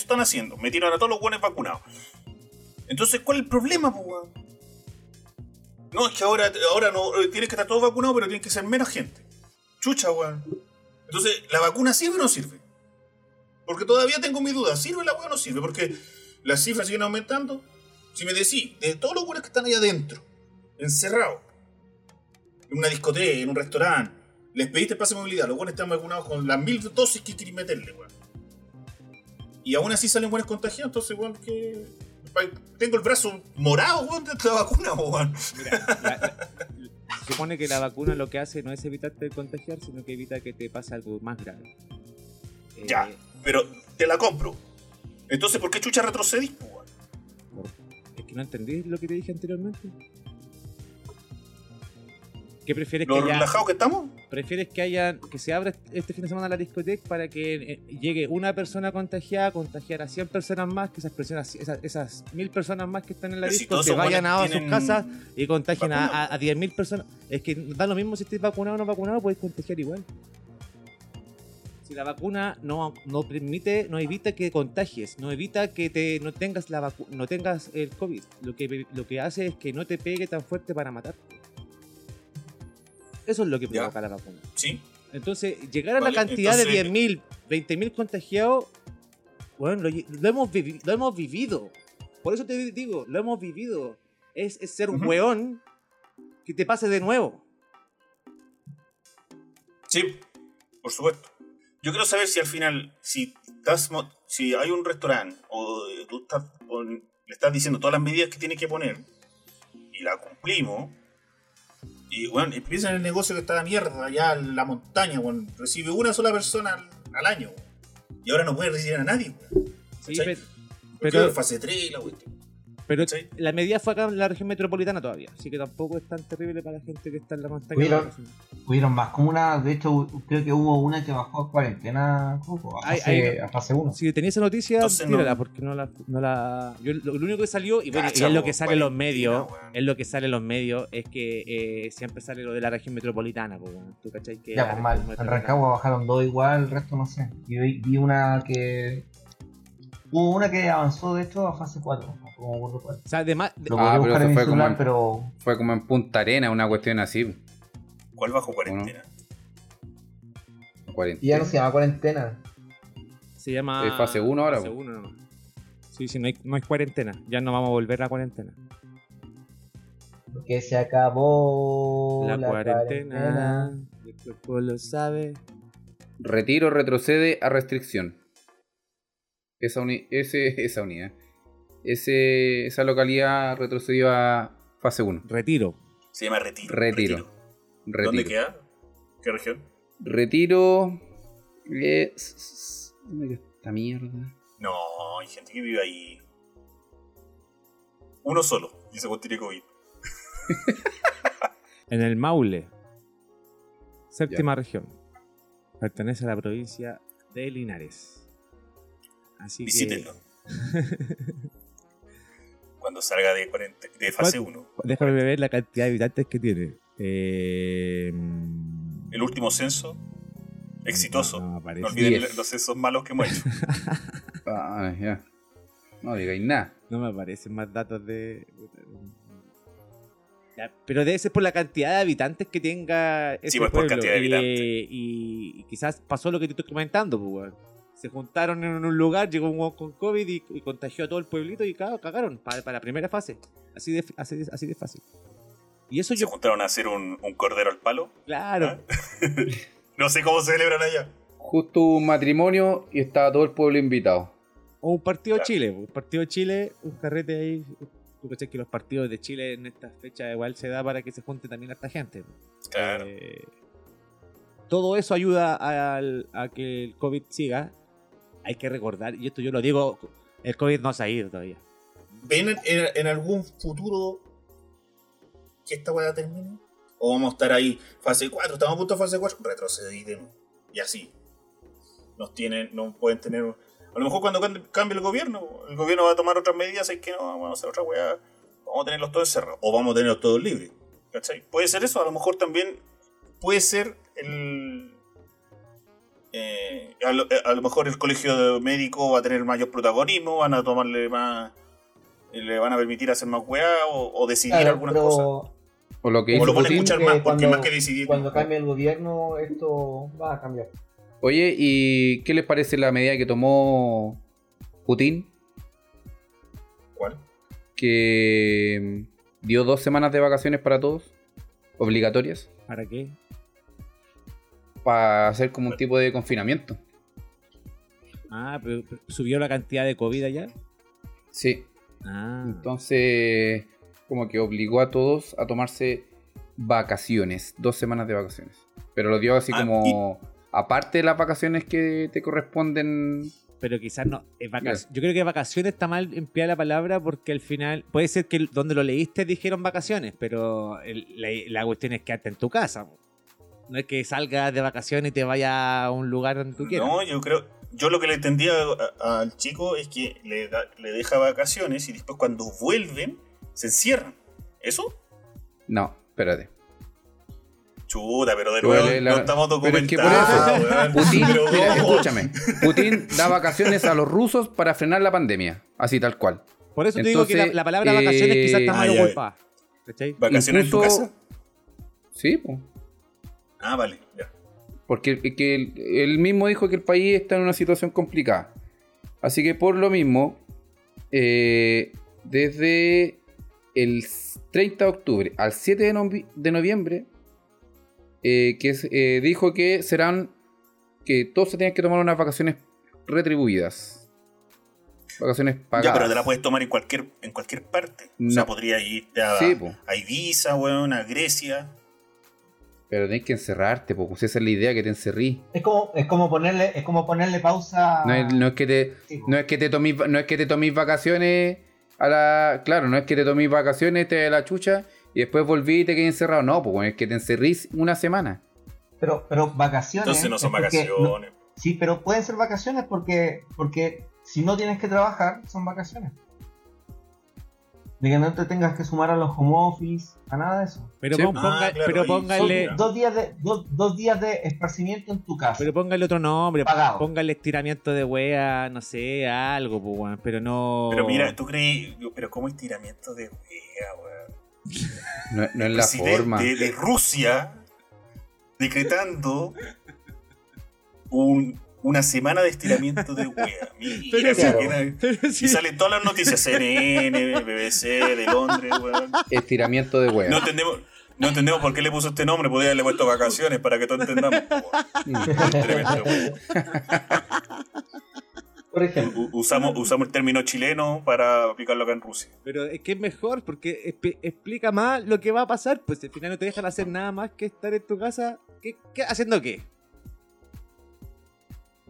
Speaker 4: están haciendo, metieron a todos los buenos vacunados. Entonces, ¿cuál es el problema, po, weón? No, es que ahora, ahora no, eh, tienes que estar todo vacunado, pero tiene que ser menos gente. Chucha, weón. Entonces, ¿la vacuna sirve o no sirve? Porque todavía tengo mis dudas. ¿Sirve la weá o no sirve? Porque las cifras siguen aumentando. Si me decís, de todos los weones que están ahí adentro, encerrados, en una discoteca, en un restaurante, les pediste pase de movilidad, los weones están vacunados con las mil dosis que quieren meterle, weón. Y aún así salen buenos contagiados, entonces, weón, que. Tengo el brazo morado, weón, de la vacuna, weón.
Speaker 3: Mira, la- la- se supone que la vacuna lo que hace no es evitarte de contagiar, sino que evita que te pase algo más grave. Eh,
Speaker 4: Ya, pero te la compro. Entonces, ¿por qué chucha retrocedís, weón?
Speaker 3: Es que no entendí lo que te dije anteriormente. ¿Qué prefieres
Speaker 4: ¿Lo
Speaker 3: que haya,
Speaker 4: relajados que estamos?
Speaker 3: prefieres que haya que se abra este fin de semana la discoteca para que eh, llegue una persona contagiada, contagiar a 100 personas más, que esas personas, esas, esas mil personas más que están en la
Speaker 4: Pero si
Speaker 3: disco se
Speaker 4: esos
Speaker 3: vayan a, sus casas y contagien a, a, a 10.000 personas. Es que da lo mismo si estés vacunado o no vacunado, puedes contagiar igual. Si la vacuna no, no permite, no evita que contagies, no evita que te, no tengas la vacu- no tengas el COVID. Lo que, lo que hace es que no te pegue tan fuerte para matar. Eso es lo que
Speaker 4: Ya.
Speaker 3: provoca la vacuna.
Speaker 4: Sí.
Speaker 3: Entonces, llegar a
Speaker 4: Vale,
Speaker 3: la cantidad
Speaker 4: entonces-
Speaker 3: de 10.000, 20.000 contagiados, bueno, lo, lo hemos lo hemos vivido. Por eso te digo, lo hemos vivido. Es, es ser un weón que te pase de nuevo.
Speaker 4: Sí, por supuesto. Yo quiero saber si al final, si estás, si hay un restaurante o tú estás, le estás diciendo todas las medidas que tiene que poner y la cumplimos, y bueno, empieza el negocio que está de mierda allá en la montaña, bueno, recibe una sola persona al, al año, weón. y ahora no puede recibir a nadie, weón.
Speaker 3: Sí,
Speaker 4: ¿Cachai?
Speaker 3: pe-
Speaker 4: Porque
Speaker 3: pero,
Speaker 4: fase 3 y la cuestión.
Speaker 3: Pero la medida fue acá en la región metropolitana todavía. Así que tampoco es tan terrible para la gente que está en la montaña.
Speaker 2: Hubieron- Hubieron más comunas, de hecho creo que hubo una que bajó a cuarentena, a fase, a fase 1.
Speaker 3: Si tenía esa noticia,
Speaker 4: Entonces
Speaker 3: tírala,
Speaker 4: no-
Speaker 3: porque no la, no la. Yo, lo, lo único que salió, y, bueno, y es lo que sale en los medios, es lo que sale en los medios, es que eh, siempre sale lo de la región metropolitana, po, weón. ¿Tú cachai? Que
Speaker 2: Ya, pues mal. En Rancagua bajaron dos igual, el resto no sé. Y vi, vi una que. Hubo una que avanzó de hecho a fase 4. No me acuerdo cuál.
Speaker 3: O sea, además,
Speaker 2: Lo
Speaker 1: Ah, pero fue como en-
Speaker 2: pero.
Speaker 1: Fue como en Punta Arena, una cuestión así.
Speaker 4: ¿Cuál bajo cuarentena?
Speaker 1: cuarentena.
Speaker 2: Y ya no se llama cuarentena.
Speaker 3: se llama.
Speaker 1: Es fase uno ahora,
Speaker 3: Fase
Speaker 1: po.
Speaker 3: 1 nomás. Sí, sí, no hay, no hay cuarentena. Ya no vamos a volver a cuarentena.
Speaker 2: Porque se acabó
Speaker 3: la,
Speaker 2: la,
Speaker 3: cuarentena, el cuerpo lo sabe.
Speaker 1: Retiro retrocede a restricción. Esa, uni- ese, esa unidad. Ese, esa localidad retrocedió a fase 1.
Speaker 3: Retiro.
Speaker 4: Se llama Retiro.
Speaker 1: Retiro.
Speaker 4: ¿Dónde
Speaker 1: Retiro.
Speaker 4: queda? ¿Qué región?
Speaker 1: Retiro. eh, ¿Dónde queda esta mierda?
Speaker 4: No, hay gente que vive ahí. Uno solo, y ese tiene COVID.
Speaker 3: En el Maule. Séptima región. Pertenece a la provincia de Linares. Así
Speaker 4: Visítenlo.
Speaker 3: que.
Speaker 4: Cuando salga de, fase
Speaker 3: ¿Cuál-
Speaker 4: 1.
Speaker 3: Déjame ver la cantidad de habitantes que tiene. Eh,
Speaker 4: El último censo, exitoso.
Speaker 3: No,
Speaker 4: No,
Speaker 3: aparece.
Speaker 4: olviden
Speaker 1: Diez.
Speaker 4: los censos malos que hemos hecho.
Speaker 1: Ah, ya. No digáis nada.
Speaker 3: No me aparecen más datos de. Ya, pero debe ser por la cantidad de habitantes que tenga ese
Speaker 4: Sí, pues, por cantidad de habitantes.
Speaker 3: Y, y quizás pasó lo que te estoy comentando, pues, weón. Se juntaron en un lugar, llegó un weón con COVID y, y contagió a todo el pueblito y ca- cagaron para, para la primera fase. Así de, así de, así de fácil. Y eso
Speaker 4: Se
Speaker 3: yo,
Speaker 4: juntaron a hacer un, un cordero al palo.
Speaker 3: claro.
Speaker 4: No sé cómo se celebran allá.
Speaker 1: Justo un matrimonio y estaba todo el pueblo invitado.
Speaker 3: O un partido
Speaker 4: Claro.
Speaker 3: Chile, un partido Chile, un carrete ahí. Tú cachai que los partidos de Chile en estas fechas igual se da para que se junte también esta gente.
Speaker 4: Claro.
Speaker 3: Eh, todo eso ayuda a que el COVID siga. Hay que recordar, y esto yo lo digo, el COVID no se ha ido todavía.
Speaker 4: ¿Ven en, algún futuro que esta weá termine? ¿O vamos a estar ahí, fase 4, estamos a punto de fase 4, retrocedí de nuevo. Y así. Nos tienen, no pueden tener. A lo mejor cuando cambie el gobierno, el gobierno va a tomar otras medidas, es que no, vamos a hacer otra weá, vamos a tenerlos todos encerrados, o vamos a tenerlos todos libres. ¿Cachai? Puede ser eso, a lo mejor también puede ser el. Eh, a, lo, a lo mejor el colegio médico va a tener mayor protagonismo, van a tomarle más. le van a permitir hacer más weá o, o decidir
Speaker 2: Claro,
Speaker 4: algunas cosas.
Speaker 1: O lo que
Speaker 4: O lo
Speaker 1: Putin.
Speaker 4: escuchar
Speaker 2: que
Speaker 4: más, porque
Speaker 2: cuando-
Speaker 4: más que decidir.
Speaker 2: Cuando cambie el gobierno, esto va a cambiar.
Speaker 1: Oye, ¿y qué les parece la medida que tomó Putin?
Speaker 4: ¿Cuál?
Speaker 1: Que mm, dio dos semanas de vacaciones para todos, obligatorias,
Speaker 3: ¿Para qué?
Speaker 1: Para hacer como un tipo de confinamiento.
Speaker 3: Ah, pero subió la cantidad de COVID allá.
Speaker 1: Sí,
Speaker 3: Ah.
Speaker 1: entonces como que obligó a todos a tomarse vacaciones, dos semanas de vacaciones. Pero lo dio así
Speaker 4: Ah,
Speaker 1: como aparte de las vacaciones que te corresponden.
Speaker 3: Pero quizás no. es Yo creo que vacaciones está mal emplear la palabra porque al final. Puede ser que donde lo leíste dijeron vacaciones, pero el- la, la cuestión es quedarte en tu casa. No es que salgas de vacaciones y te vayas a un lugar donde tú quieras.
Speaker 4: No, yo creo. Yo lo que le entendía al chico es que le, da- le deja vacaciones y después cuando vuelven se encierran. ¿Eso?
Speaker 1: No, espérate.
Speaker 4: Chuta, pero de nuevo
Speaker 1: la-
Speaker 4: no estamos
Speaker 1: pero es que por
Speaker 4: documentados.
Speaker 1: eso,
Speaker 4: weón.
Speaker 1: Putin,
Speaker 4: Pero
Speaker 1: mira,
Speaker 4: ¿cómo?
Speaker 1: escúchame. Putin da vacaciones a los rusos para frenar la pandemia, así tal cual.
Speaker 3: Por eso te digo que la,
Speaker 1: Entonces,
Speaker 3: la palabra vacaciones
Speaker 1: eh,
Speaker 3: quizás está
Speaker 4: ah,
Speaker 3: mal. ¿Cachai?
Speaker 4: ¿Vacaciones en tu casa?
Speaker 1: Sí, pues.
Speaker 4: Ah, vale, ya.
Speaker 1: Porque que él, él mismo dijo que el país está en una situación complicada. Así que por lo mismo, eh, desde el 30 de octubre al 7 de, novi- de noviembre, eh, que eh, dijo que serán que todos se tenían que tomar unas vacaciones retribuidas. Vacaciones pagadas.
Speaker 4: Ya, pero te la puedes tomar en cualquier, en cualquier parte. O sea,
Speaker 1: No.
Speaker 4: podría irte a,
Speaker 1: Sí, po.
Speaker 4: a Ibiza, weón, a Grecia.
Speaker 1: Pero tenés que encerrarte, pues esa es la idea, que te encerrí.
Speaker 2: Es como, es como ponerle, es como ponerle pausa.
Speaker 1: No es, no es que te,
Speaker 2: Sí,
Speaker 1: no es que te tomes, no es que te tomes vacaciones a la. Claro, no es que te tomes vacaciones, te de la chucha y después volví y te quedé encerrado. No, pues es que te encerrís una semana.
Speaker 2: Pero, pero vacaciones.
Speaker 4: Entonces no son
Speaker 2: es porque-
Speaker 4: vacaciones.
Speaker 2: no- sí, pero pueden ser vacaciones porque, porque si no tienes que trabajar, son vacaciones. De que no te tengas que sumar a los home office, a nada de eso.
Speaker 3: Pero,
Speaker 1: Sí.
Speaker 3: pon-
Speaker 4: Ah,
Speaker 3: ponga-
Speaker 4: claro,
Speaker 3: pero póngale.
Speaker 2: dos días de dos, dos días de esparcimiento en tu casa.
Speaker 3: Pero póngale otro nombre,
Speaker 2: Pagado.
Speaker 3: póngale estiramiento de wea, no sé, algo, pues, weón, pero no.
Speaker 4: Pero mira, tú crees. Pero ¿cómo estiramiento de wea, weón?
Speaker 1: No, no es la
Speaker 4: presidente
Speaker 1: forma.
Speaker 4: de Rusia decretando un- una semana de estiramiento de wea. Mira,
Speaker 3: Pero
Speaker 4: se
Speaker 2: claro.
Speaker 4: queda-
Speaker 3: Pero sí.
Speaker 4: Y salen todas las noticias, CNN, BBC, de Londres, weón.
Speaker 1: Estiramiento de hueá.
Speaker 4: No entendemos, no entendemos por qué le puso este nombre, podría haberle puesto vacaciones para que todos entendamos.
Speaker 1: Mm.
Speaker 2: Por ejemplo,
Speaker 4: Usamos, usamos el término chileno para aplicarlo acá en Rusia.
Speaker 3: Pero es que es mejor porque explica más lo que va a pasar, pues al final no te dejan hacer nada más que estar en tu casa. ¿Qué, qué- haciendo qué?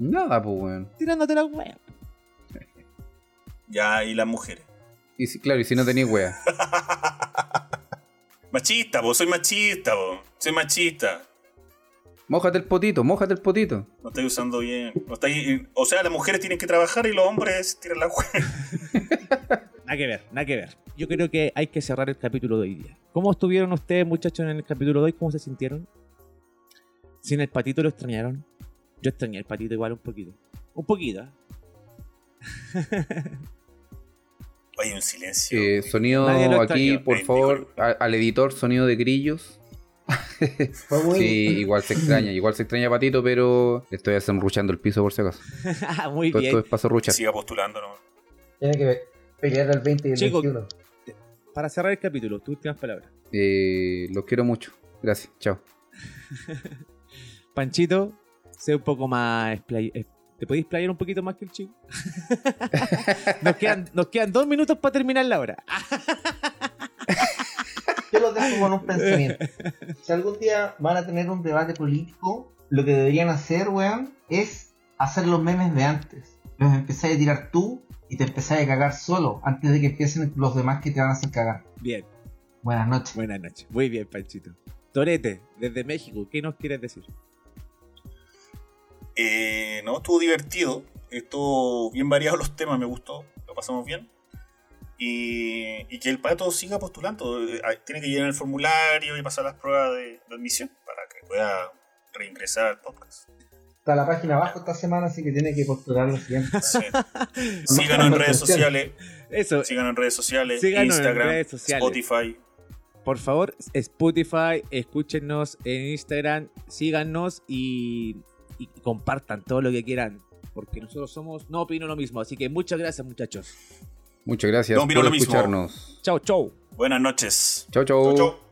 Speaker 1: Nada, pues weón.
Speaker 3: Tirándote la wea.
Speaker 4: Ya, y las mujeres.
Speaker 1: Y si, claro, y si no tenéis hueá.
Speaker 4: Machista, vos soy machista, vos. Soy machista.
Speaker 1: Mójate el potito, mójate el potito.
Speaker 4: No estoy usando bien. No o sea, las mujeres tienen que trabajar y los hombres tiran la wea.
Speaker 3: Nada que ver, nada que ver. Yo creo que hay que cerrar el capítulo de hoy día. ¿Cómo estuvieron ustedes, muchachos, en el capítulo de hoy? ¿Cómo se sintieron? ¿Sin el patito lo extrañaron? Yo extrañé el patito igual un poquito. Un poquito, ¿eh?
Speaker 4: Hay un silencio.
Speaker 1: Eh, sonido aquí, por
Speaker 4: Eh,
Speaker 1: favor, a- al editor, sonido de grillos.
Speaker 2: fue muy.
Speaker 1: Sí, igual se extraña, igual se extraña Patito, pero estoy ruchando el piso por si acaso.
Speaker 3: Muy
Speaker 1: Todo esto
Speaker 3: bien.
Speaker 1: es paso rucha.
Speaker 4: Siga postulando, ¿no?
Speaker 2: Tiene que pelear el 20 y el
Speaker 3: Chico,
Speaker 2: 21.
Speaker 3: Para cerrar el capítulo, tus últimas palabras.
Speaker 1: Eh, los quiero mucho. Gracias, chao.
Speaker 3: Panchito, sé un poco más. esplay- eh, ¿Te podéis playar un poquito más que el chico? nos, quedan, nos quedan dos minutos para terminar la hora.
Speaker 2: Yo los dejo con un pensamiento. Si algún día van a tener un debate político, lo que deberían hacer, weón, es hacer los memes de antes. Los empezáis a tirar tú y te empezáis a cagar solo antes de que empiecen los demás que te van a hacer cagar.
Speaker 3: Bien,
Speaker 2: Buenas noches.
Speaker 3: buenas noches. Muy bien, Panchito. Torete, desde México, ¿qué nos quieres decir?
Speaker 4: Eh, no, estuvo divertido. Estuvo bien variado los temas, me gustó. Lo pasamos bien. Y, y que el pato siga postulando. Eh, ah, Tiene que llenar el formulario y pasar las pruebas de, de admisión para que pueda reingresar al podcast.
Speaker 2: Está la página abajo esta semana, así que tiene que postular lo siguiente.
Speaker 4: Sí. Síganos en redes sociales.
Speaker 3: Eso,
Speaker 4: Síganos en redes sociales.
Speaker 3: Síganos en
Speaker 4: Instagram,
Speaker 3: redes sociales.
Speaker 4: Spotify.
Speaker 3: por favor, Spotify, escúchenos en Instagram, síganos y, y compartan todo lo que quieran. Porque nosotros somos, no opino lo mismo. Así que muchas gracias, muchachos.
Speaker 1: Muchas gracias
Speaker 4: No, opino
Speaker 1: por
Speaker 4: lo mismo.
Speaker 1: escucharnos.
Speaker 3: Chau, chau.
Speaker 4: Buenas noches. Chau, chau.